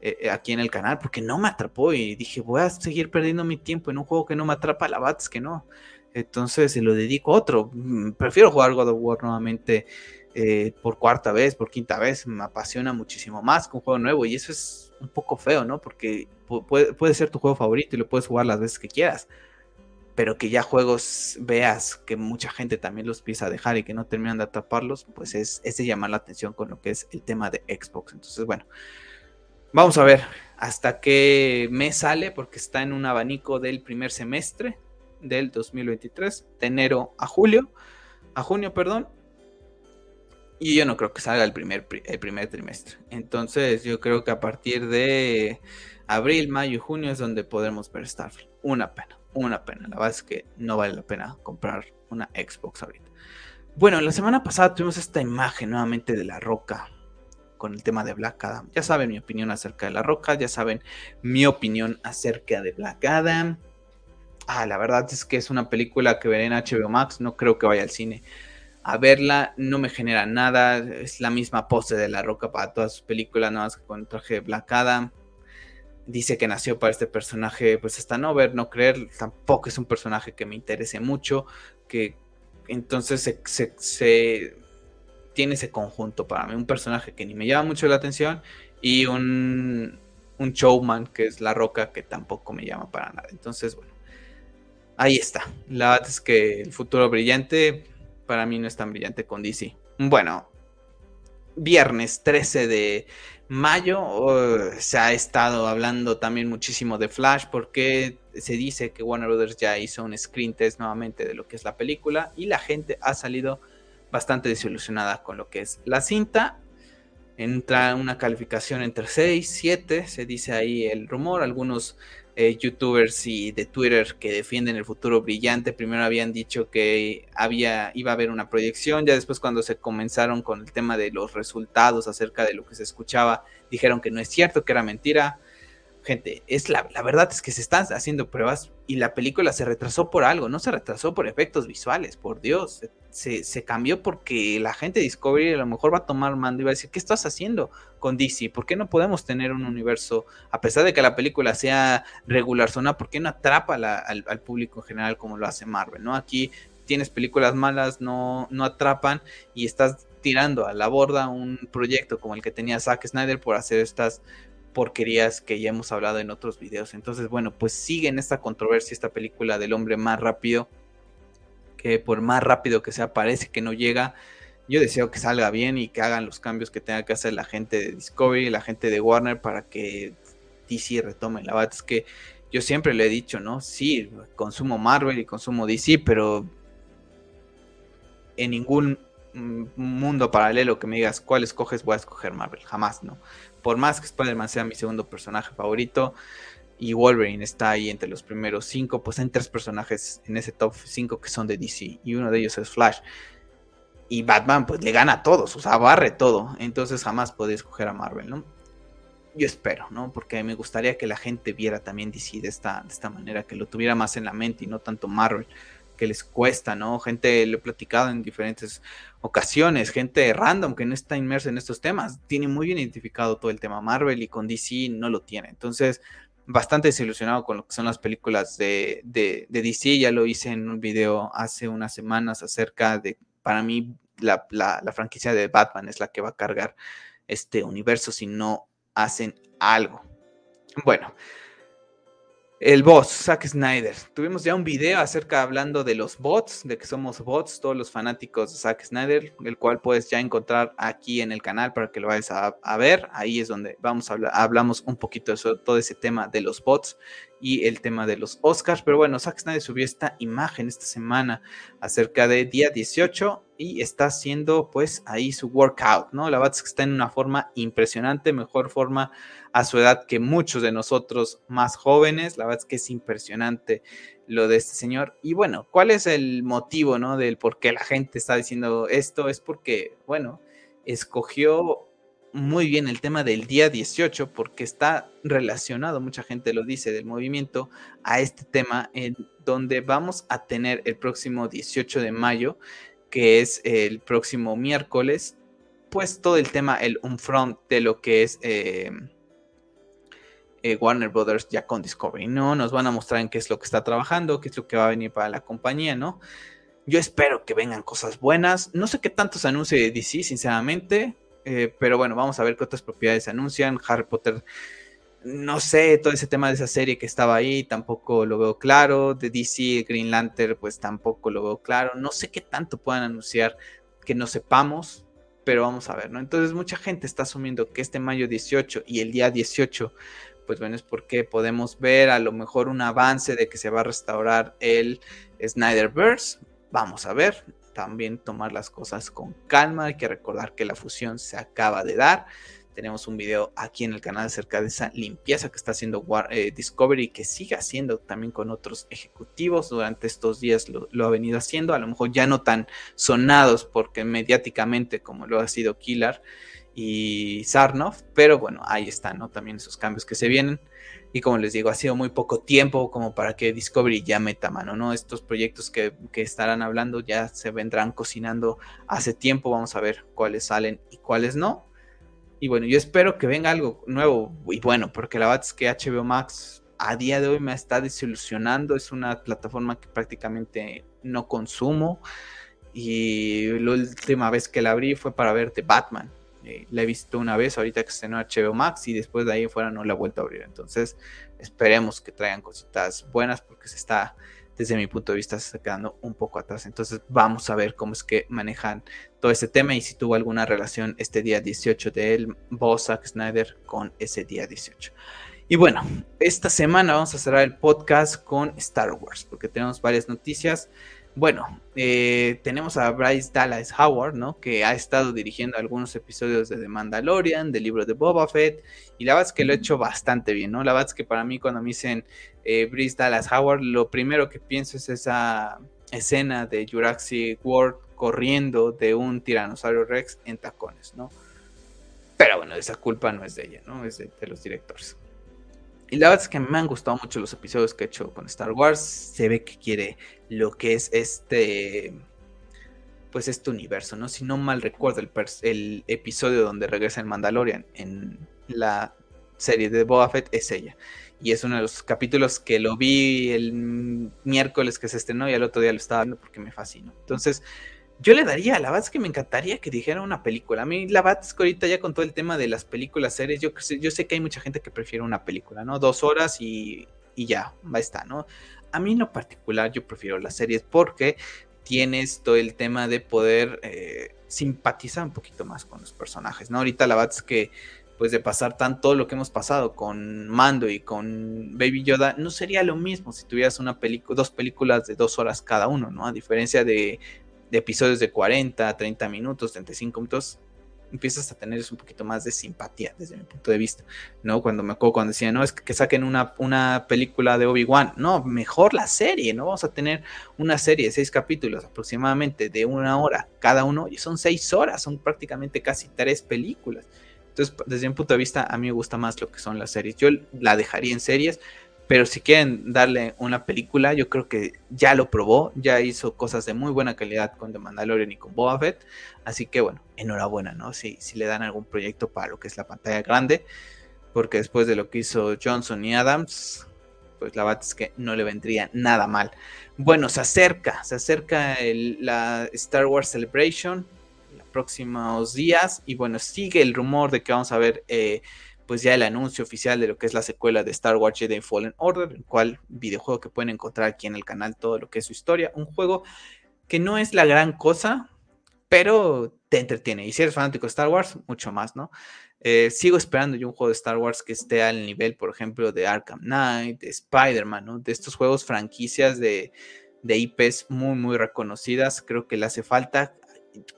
Eh, eh, aquí en el canal porque no me atrapó y dije voy a seguir perdiendo mi tiempo en un juego que no me atrapa la bats que no entonces se lo dedico a otro mm, prefiero jugar God of War nuevamente eh, por cuarta vez, por quinta vez, me apasiona muchísimo más que un juego nuevo y eso es un poco feo, ¿no? Porque puede, ser tu juego favorito y lo puedes jugar las veces que quieras, pero que ya juegos veas que mucha gente también los empieza a dejar y que no terminan de atraparlos, pues es, es de llamar la atención con lo que es el tema de Xbox. Entonces, bueno, vamos a ver hasta qué mes sale, porque está en un abanico del primer semestre del 2023, de enero a julio, a junio, perdón, y yo no creo que salga el primer, el primer trimestre. Entonces yo creo que a partir de abril, mayo junio es donde podremos ver Starfield. Una pena, una pena. La verdad es que no vale la pena comprar una Xbox ahorita. Bueno, la semana pasada tuvimos esta imagen nuevamente de la roca con el tema de Black Adam. Ya saben mi opinión acerca de la roca, ya saben mi opinión acerca de Black Adam. Ah, la verdad es que es una película que veré en HBO Max, no creo que vaya al cine a verla, no me genera nada, es la misma pose de La Roca para todas sus películas, nada más que con traje Adam. Dice que nació para este personaje, pues hasta no ver, no creer, tampoco es un personaje que me interese mucho, que entonces se, tiene ese conjunto para mí, un personaje que ni me llama mucho la atención y un, un showman que es La Roca, que tampoco me llama para nada. Entonces, bueno, ahí está. La verdad es que el futuro brillante para mí no es tan brillante con DC. Bueno, viernes 13 de mayo se ha estado hablando también muchísimo de Flash porque se dice que Warner Brothers ya hizo un screen test nuevamente de lo que es la película y la gente ha salido bastante desilusionada con lo que es la cinta. Entra una calificación entre 6, 7, se dice ahí el rumor. Algunos eh, youtubers y de Twitter que defienden el futuro brillante primero habían dicho que había, iba a haber una proyección, ya después cuando se comenzaron con el tema de los resultados acerca de lo que se escuchaba, dijeron que no es cierto, que era mentira gente, es la, la, verdad es que se están haciendo pruebas y la película se retrasó por algo, no se retrasó por efectos visuales, por Dios, se, se, cambió porque la gente de Discovery a lo mejor va a tomar mando y va a decir, ¿qué estás haciendo con DC? ¿Por qué no podemos tener un universo, a pesar de que la película sea regular zona, ¿por qué no atrapa al, al, público en general como lo hace Marvel? ¿no? Aquí tienes películas malas, no, no atrapan y estás tirando a la borda un proyecto como el que tenía Zack Snyder por hacer estas porquerías que ya hemos hablado en otros videos. Entonces, bueno, pues sigue en esta controversia esta película del hombre más rápido, que por más rápido que sea parece que no llega. Yo deseo que salga bien y que hagan los cambios que tenga que hacer la gente de Discovery, la gente de Warner para que DC retome. La verdad es que yo siempre le he dicho, ¿no? Sí, consumo Marvel y consumo DC, pero en ningún mm, mundo paralelo que me digas cuál escoges, voy a escoger Marvel. Jamás, ¿no? Por más que Spider-Man sea mi segundo personaje favorito y Wolverine está ahí entre los primeros cinco, pues hay tres personajes en ese top 5 que son de DC y uno de ellos es Flash. Y Batman pues le gana a todos, o sea, barre todo. Entonces jamás puede escoger a Marvel, ¿no? Yo espero, ¿no? Porque me gustaría que la gente viera también DC de esta, de esta manera, que lo tuviera más en la mente y no tanto Marvel que les cuesta, ¿no? Gente, lo he platicado en diferentes ocasiones, gente random que no está inmersa en estos temas, tiene muy bien identificado todo el tema Marvel y con DC no lo tiene. Entonces, bastante desilusionado con lo que son las películas de, de, de DC, ya lo hice en un video hace unas semanas acerca de, para mí, la, la, la franquicia de Batman es la que va a cargar este universo si no hacen algo. Bueno, el boss, Zack Snyder. Tuvimos ya un video acerca hablando de los bots, de que somos bots, todos los fanáticos de Zack Snyder, el cual puedes ya encontrar aquí en el canal para que lo vayas a, ver. Ahí es donde vamos a hablar, hablamos un poquito de todo ese tema de los bots y el tema de los Oscars. Pero bueno, Zack Snyder subió esta imagen esta semana acerca de día 18 y está haciendo pues ahí su workout, ¿no? La verdad es que está en una forma impresionante, mejor forma a su edad que muchos de nosotros más jóvenes. La verdad es que es impresionante lo de este señor. Y bueno, ¿cuál es el motivo, ¿no? Del por qué la gente está diciendo esto? Es porque, bueno, escogió muy bien el tema del día 18 porque está relacionado, mucha gente lo dice, del movimiento a este tema en donde vamos a tener el próximo 18 de mayo, que es el próximo miércoles, pues todo el tema, el front de lo que es eh, eh, Warner Brothers ya con Discovery, ¿no? Nos van a mostrar en qué es lo que está trabajando, qué es lo que va a venir para la compañía, ¿no? Yo espero que vengan cosas buenas. No sé qué tanto se anuncie DC, sinceramente. Eh, pero bueno, vamos a ver qué otras propiedades se anuncian. Harry Potter, no sé, todo ese tema de esa serie que estaba ahí, tampoco lo veo claro. De DC, Green Lantern, pues tampoco lo veo claro. No sé qué tanto puedan anunciar que no sepamos, pero vamos a ver, ¿no? Entonces mucha gente está asumiendo que este mayo 18 y el día 18, pues bueno, es porque podemos ver a lo mejor un avance de que se va a restaurar el Snyderverse. Vamos a ver, también tomar las cosas con calma. Hay que recordar que la fusión se acaba de dar. Tenemos un video aquí en el canal acerca de esa limpieza que está haciendo War, eh, Discovery, que sigue haciendo también con otros ejecutivos. Durante estos días lo, lo, ha venido haciendo, a lo mejor ya no tan sonados porque mediáticamente como lo ha sido Killer y Sarnoff, pero bueno, ahí están, ¿no? También esos cambios que se vienen. Y como les digo, ha sido muy poco tiempo como para que Discovery ya meta mano, ¿no? Estos proyectos que, que, estarán hablando ya se vendrán cocinando hace tiempo. Vamos a ver cuáles salen y cuáles no. Y bueno, yo espero que venga algo nuevo y bueno, porque la verdad es que HBO Max a día de hoy me está desilusionando. Es una plataforma que prácticamente no consumo. Y la última vez que la abrí fue para ver The Batman Eh, la he visto una vez ahorita que estrenó HBO Max y después de ahí fuera no la he vuelto a abrir. Entonces esperemos que traigan cositas buenas porque se está, desde mi punto de vista, se está quedando un poco atrás. Entonces vamos a ver cómo es que manejan todo este tema y si tuvo alguna relación este día 18 de él, Zack Snyder con ese día 18. Y bueno, esta semana vamos a cerrar el podcast con Star Wars porque tenemos varias noticias. Bueno, eh, tenemos a Bryce Dallas Howard, ¿no? Que ha estado dirigiendo algunos episodios de The Mandalorian, del libro de Boba Fett, y la verdad es que lo ha hecho bastante bien, ¿no? La verdad es que para mí cuando me dicen eh, Bryce Dallas Howard, lo primero que pienso es esa escena de Jurassic World corriendo de un tiranosaurio Rex en tacones, ¿no? Pero bueno, esa culpa no es de ella, ¿no? Es de los directores. Y la verdad es que me han gustado mucho los episodios que he hecho con Star Wars. Se ve que quiere lo que es este. Pues este universo, ¿no? Si no mal recuerdo, el, episodio donde regresa el Mandalorian en la serie de Boba Fett es ella. Y es uno de los capítulos que lo vi el miércoles que se estrenó y al otro día lo estaba viendo porque me fascinó. Entonces, yo le daría, la verdad es que me encantaría que dijera una película. A mí, la es que ahorita ya con todo el tema de las películas, series, yo, yo sé que hay mucha gente que prefiere una película, ¿no? Dos horas y, y ya, va está, ¿no? A mí en lo particular yo prefiero las series porque tienes todo el tema de poder eh, simpatizar un poquito más con los personajes, ¿no? Ahorita la es que pues de pasar tanto lo que hemos pasado con Mando y con Baby Yoda, no sería lo mismo si tuvieras una película, dos películas de dos horas cada uno, ¿no? A diferencia de de episodios de 40, 30 minutos, 35 minutos, empiezas a tener un poquito más de simpatía desde mi punto de vista, ¿no? Cuando me acuerdo cuando decían, no, es que, saquen una, una película de Obi-Wan, no, mejor la serie, ¿no? Vamos a tener una serie de seis capítulos aproximadamente de una hora cada uno, y son seis horas, son prácticamente casi tres películas. Entonces, desde mi punto de vista, a mí me gusta más lo que son las series. Yo la dejaría en series, pero si quieren darle una película, yo creo que ya lo probó, ya hizo cosas de muy buena calidad con The Mandalorian y con Boba Fett. Así que bueno, enhorabuena, ¿no? Si, si le dan algún proyecto para lo que es la pantalla grande, porque después de lo que hizo Johnson y Adams, pues la verdad es que no le vendría nada mal. Bueno, se acerca, se acerca la Star Wars Celebration, los próximos días, y bueno, sigue el rumor de que vamos a ver. Eh, pues ya el anuncio oficial de lo que es la secuela de Star Wars Jedi Fallen Order, el cual videojuego que pueden encontrar aquí en el canal todo lo que es su historia, un juego que no es la gran cosa, pero te entretiene. Y si eres fanático de Star Wars, mucho más, ¿no? Eh, sigo esperando yo un juego de Star Wars que esté al nivel, por ejemplo, de Arkham Knight, de Spider-Man, ¿no? De estos juegos franquicias de, de IPs muy, muy reconocidas. Creo que le hace falta.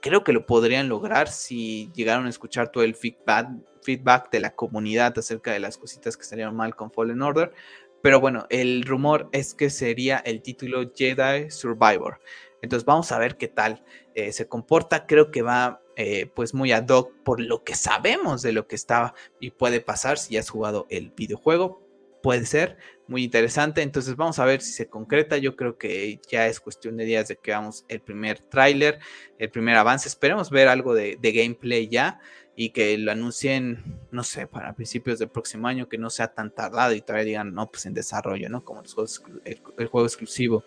Creo que lo podrían lograr si llegaron a escuchar todo el feedback feedback de la comunidad acerca de las cositas que salieron mal con Fallen Order. Pero bueno, el rumor es que sería el título Jedi Survivor. Entonces vamos a ver qué tal eh, se comporta. Creo que va eh, pues muy ad hoc por lo que sabemos de lo que estaba y puede pasar si has jugado el videojuego. Puede ser muy interesante. Entonces vamos a ver si se concreta. Yo creo que ya es cuestión de días de que vamos el primer tráiler, el primer avance. Esperemos ver algo de, gameplay ya y que lo anuncien, no sé, para principios del próximo año, que no sea tan tardado y todavía digan, no, pues en desarrollo, ¿no? Como los el, juego exclusivo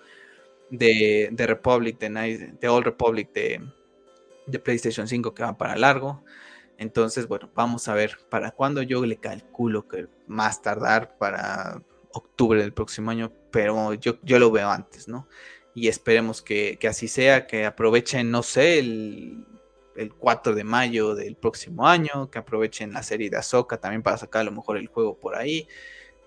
de, de Republic, de, de Old Republic, de, de PlayStation 5 que va para largo. Entonces, bueno, vamos a ver para cuándo yo le calculo que más tardar para octubre del próximo año, pero yo, yo lo veo antes, ¿no? Y esperemos que, que así sea, que aprovechen, no sé, el, el 4 de mayo del próximo año, que aprovechen la serie de Ahsoka también para sacar a lo mejor el juego por ahí.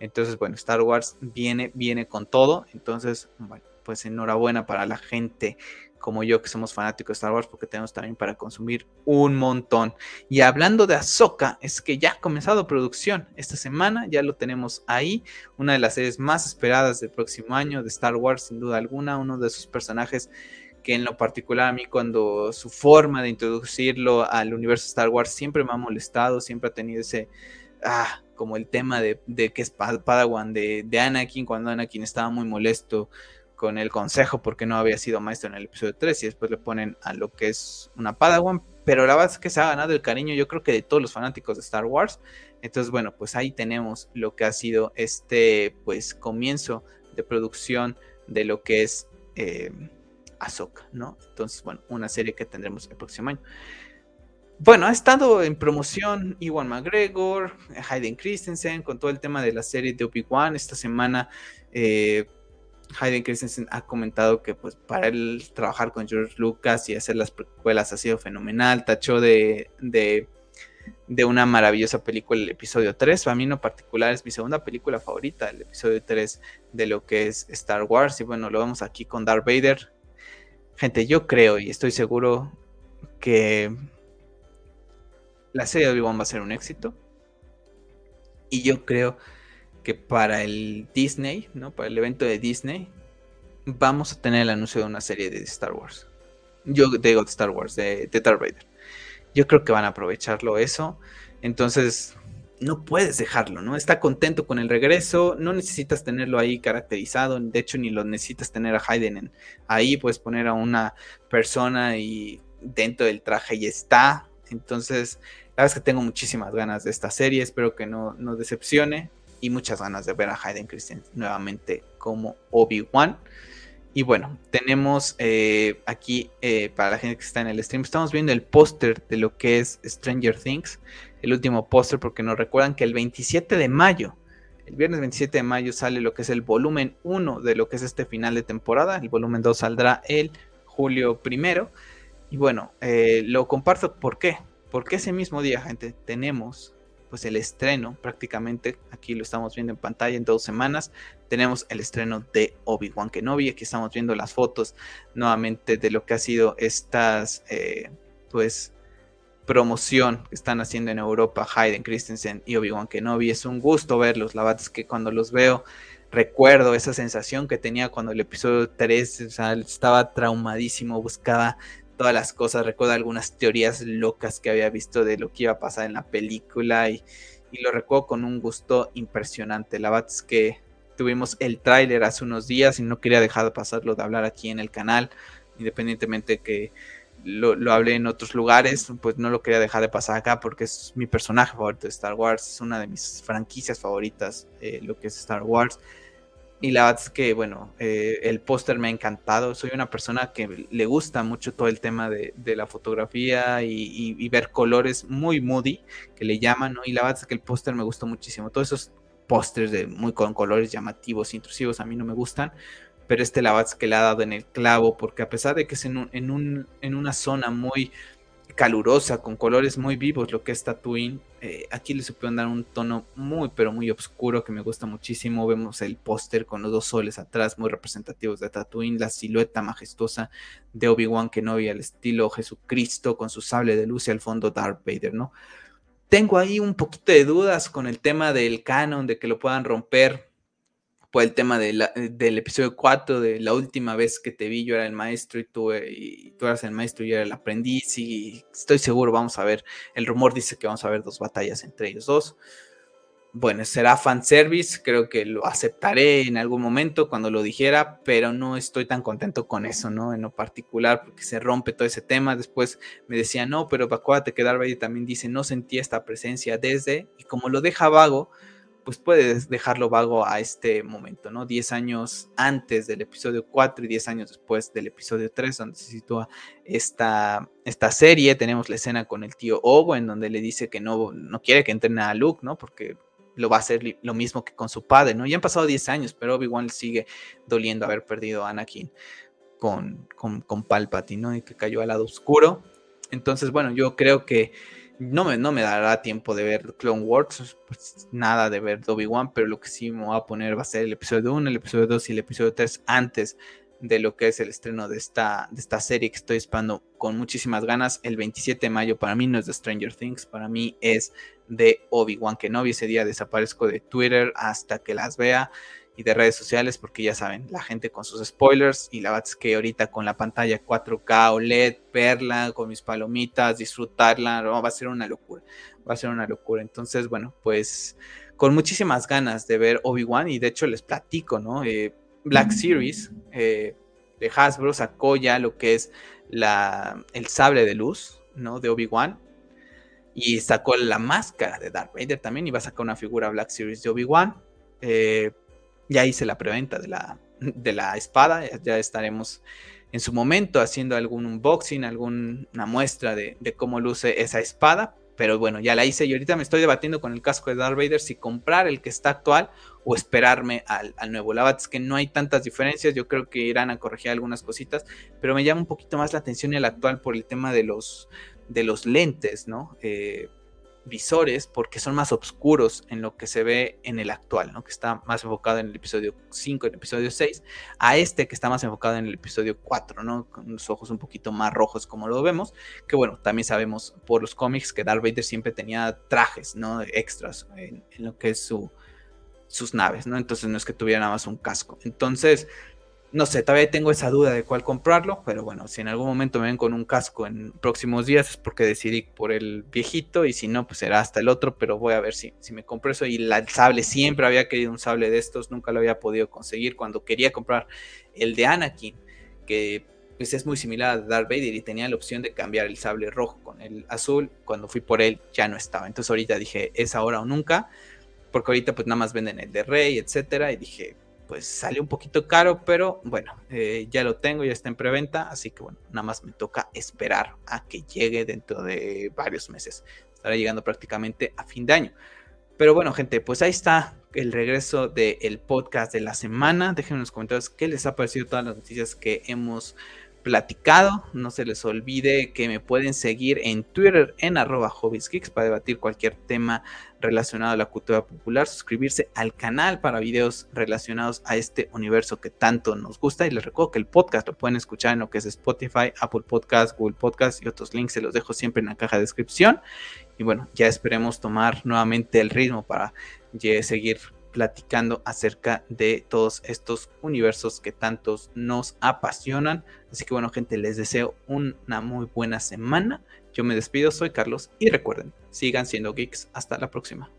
Entonces, bueno, Star Wars viene, viene con todo. Entonces, bueno, pues enhorabuena para la gente como yo que somos fanáticos de Star Wars porque tenemos también para consumir un montón. Y hablando de Ahsoka, es que ya ha comenzado producción esta semana, ya lo tenemos ahí, una de las series más esperadas del próximo año de Star Wars sin duda alguna, uno de sus personajes que en lo particular a mí cuando su forma de introducirlo al universo Star Wars siempre me ha molestado, siempre ha tenido ese, ah, como el tema de, que es Padawan de, de, Anakin, cuando Anakin estaba muy molesto con el consejo porque no había sido maestro en el episodio 3 y después le ponen a lo que es una Padawan, pero la verdad es que se ha ganado el cariño yo creo que de todos los fanáticos de Star Wars, entonces bueno, pues ahí tenemos lo que ha sido este pues comienzo de producción de lo que es... Eh, Ahsoka, ¿no? Entonces, bueno, una serie que tendremos el próximo año. bueno, ha estado en promoción Iwan McGregor, Hayden Christensen, con todo el tema de la serie de Obi-Wan. Esta semana eh, Hayden Christensen ha comentado que pues para él trabajar con George Lucas y hacer las precuelas ha sido fenomenal. Tachó de, de, de, una maravillosa película el episodio 3. Para mí en particular es mi segunda película favorita, el episodio 3 de lo que es Star Wars. Y bueno, lo vemos aquí con Darth Vader. Gente, yo creo y estoy seguro que la serie de Obi-Wan va a ser un éxito. Y yo creo para el Disney, ¿no? Para el evento de Disney, vamos a tener el anuncio de una serie de Star Wars. Yo digo de Star Wars, de, de Darth. Yo creo que van a aprovecharlo eso. Entonces, no puedes dejarlo, ¿no? Está contento con el regreso, no necesitas tenerlo ahí caracterizado, de hecho ni lo necesitas tener a Hayden ahí, puedes poner a una persona y dentro del traje y está. Entonces, la verdad es que tengo muchísimas ganas de esta serie, espero que no, no decepcione y muchas ganas de ver a Hayden Christensen nuevamente como Obi-Wan. Y bueno, tenemos eh, aquí eh, para la gente que está en el stream, estamos viendo el póster de lo que es Stranger Things, el último póster, porque nos recuerdan que el 27 de mayo, el viernes 27 de mayo sale lo que es el volumen 1 de lo que es este final de temporada, el volumen 2 saldrá el julio primero. Y bueno, eh, lo comparto, ¿por qué? Porque ese mismo día, gente, tenemos pues el estreno prácticamente, aquí lo estamos viendo en pantalla en dos semanas, tenemos el estreno de Obi-Wan Kenobi, aquí estamos viendo las fotos nuevamente de lo que ha sido estas, eh, pues, promoción que están haciendo en Europa Hayden Christensen y Obi-Wan Kenobi, es un gusto verlos, la verdad es que cuando los veo recuerdo esa sensación que tenía cuando el episodio 3 estaba traumadísimo, buscaba todas las cosas. Recuerdo algunas teorías locas que había visto de lo que iba a pasar en la película y, lo recuerdo con un gusto impresionante. La verdad es que tuvimos el tráiler hace unos días y no quería dejar de pasarlo de hablar aquí en el canal, independientemente que lo, lo hablé en otros lugares, pues no lo quería dejar de pasar acá porque es mi personaje favorito de Star Wars, es una de mis franquicias favoritas, eh, lo que es Star Wars. Y la verdad es que, bueno, eh, el póster me ha encantado. Soy una persona que le gusta mucho todo el tema de, la fotografía y, ver colores muy moody, que le llaman, ¿no? Y la verdad es que el póster me gustó muchísimo. Todos esos pósters de muy con colores llamativos, intrusivos, a mí no me gustan. Pero este la verdad es que le ha dado en el clavo, porque a pesar de que es en, en, un, en una zona muy calurosa, con colores muy vivos, lo que es Tatooine. Eh, aquí le supieron dar un tono muy, pero muy oscuro que me gusta muchísimo. Vemos el póster con los dos soles atrás, muy representativos de Tatooine, la silueta majestuosa de Obi-Wan Kenobi al estilo Jesucristo con su sable de luz y al fondo Darth Vader, ¿no? Tengo ahí un poquito de dudas con el tema del canon, de que lo puedan romper por el tema del episodio 4, de la última vez que te vi, yo era el maestro y tú, eh, y tú eras el maestro y yo era el aprendiz. Y estoy seguro, vamos a ver. El rumor dice que vamos a ver dos batallas entre ellos dos. Bueno, será fanservice, creo que lo aceptaré en algún momento cuando lo dijera, pero no estoy tan contento con eso, ¿no? En lo particular, porque se rompe todo ese tema. Después me decía, no, pero acuérdate que Darth también dice, no sentí esta presencia desde, y como lo deja vago, pues puedes dejarlo vago a este momento, ¿no? 10 años antes del episodio 4 y 10 años después del episodio 3, donde se sitúa esta, esta serie. Tenemos la escena con el tío Owen, donde le dice que no, no quiere que entrene a Luke, ¿no? Porque lo va a hacer lo mismo que con su padre, ¿no? Ya han pasado 10 años, pero Obi-Wan sigue doliendo haber perdido a Anakin con, con, Palpatine, ¿no? Y que cayó al lado oscuro. Entonces, bueno, yo creo que no me, no me dará tiempo de ver Clone Wars, pues nada de ver One, pero lo que sí me voy a poner va a ser el episodio 1, el episodio 2 y el episodio 3 antes de lo que es el estreno de esta, de esta serie que estoy esperando con muchísimas ganas. El 27 de mayo para mí no es de Stranger Things, para mí es de Obi-Wan Kenobi. Ese día desaparezco de Twitter hasta que las vea y de redes sociales porque ya saben, la gente con sus spoilers y la verdad es que ahorita con la pantalla 4K OLED, verla con mis palomitas, disfrutarla, va a ser una locura, va a ser una locura. Entonces, bueno, pues con muchísimas ganas de ver Obi-Wan y de hecho les platico, ¿no? Eh, Black Series eh, de Hasbro sacó ya lo que es la, el sable de luz, ¿no? De Obi-Wan. Y sacó la máscara de Darth Vader también. Y va a sacar una figura Black Series de Obi-Wan. Eh, ya hice la preventa de la, de la espada, ya estaremos en su momento haciendo algún unboxing, alguna muestra de, cómo luce esa espada, pero bueno, ya la hice y ahorita me estoy debatiendo con el casco de Darth Vader si comprar el que está actual o esperarme al, nuevo. La verdad es que no hay tantas diferencias, yo creo que irán a corregir algunas cositas, pero me llama un poquito más la atención el actual por el tema de los, de los lentes, ¿no? Eh, visores porque son más oscuros en lo que se ve en el actual, ¿no? Que está más enfocado en el episodio 5, en el episodio 6, a este que está más enfocado en el episodio 4, ¿no? Con los ojos un poquito más rojos como lo vemos, que bueno, también sabemos por los cómics que Darth Vader siempre tenía trajes, ¿no? Extras en, en lo que es su, sus naves, ¿no? Entonces no es que tuviera nada más un casco. Entonces, no sé, todavía tengo esa duda de cuál comprarlo, pero bueno, si en algún momento me ven con un casco en próximos días es porque decidí por el viejito y si no, pues será hasta el otro, pero voy a ver si, si me compro eso. Y el sable, siempre había querido un sable de estos, nunca lo había podido conseguir. Cuando quería comprar el de Anakin, que pues es muy similar a Darth Vader y tenía la opción de cambiar el sable rojo con el azul, cuando fui por él ya no estaba. Entonces ahorita dije, es ahora o nunca, porque ahorita pues nada más venden el de Rey, etcétera, y dije, pues sale un poquito caro, pero bueno, eh, ya lo tengo, ya está en preventa, así que bueno, nada más me toca esperar a que llegue dentro de varios meses. Estará llegando prácticamente a fin de año. Pero bueno, gente, pues ahí está el regreso del podcast de la semana. Déjenme en los comentarios qué les ha parecido todas las noticias que hemos platicado. No se les olvide que me pueden seguir en Twitter en arroba hobbiesgeeks para debatir cualquier tema relacionado a la cultura popular, suscribirse al canal para videos relacionados a este universo que tanto nos gusta. Y les recuerdo que el podcast lo pueden escuchar en lo que es Spotify, Apple Podcast, Google Podcast y otros links. Se los dejo siempre en la caja de descripción. Y bueno, ya esperemos tomar nuevamente el ritmo para seguir platicando acerca de todos estos universos que tantos nos apasionan. Así que bueno, gente, les deseo una muy buena semana. Yo me despido, soy Carlos y recuerden, sigan siendo geeks. Hasta la próxima.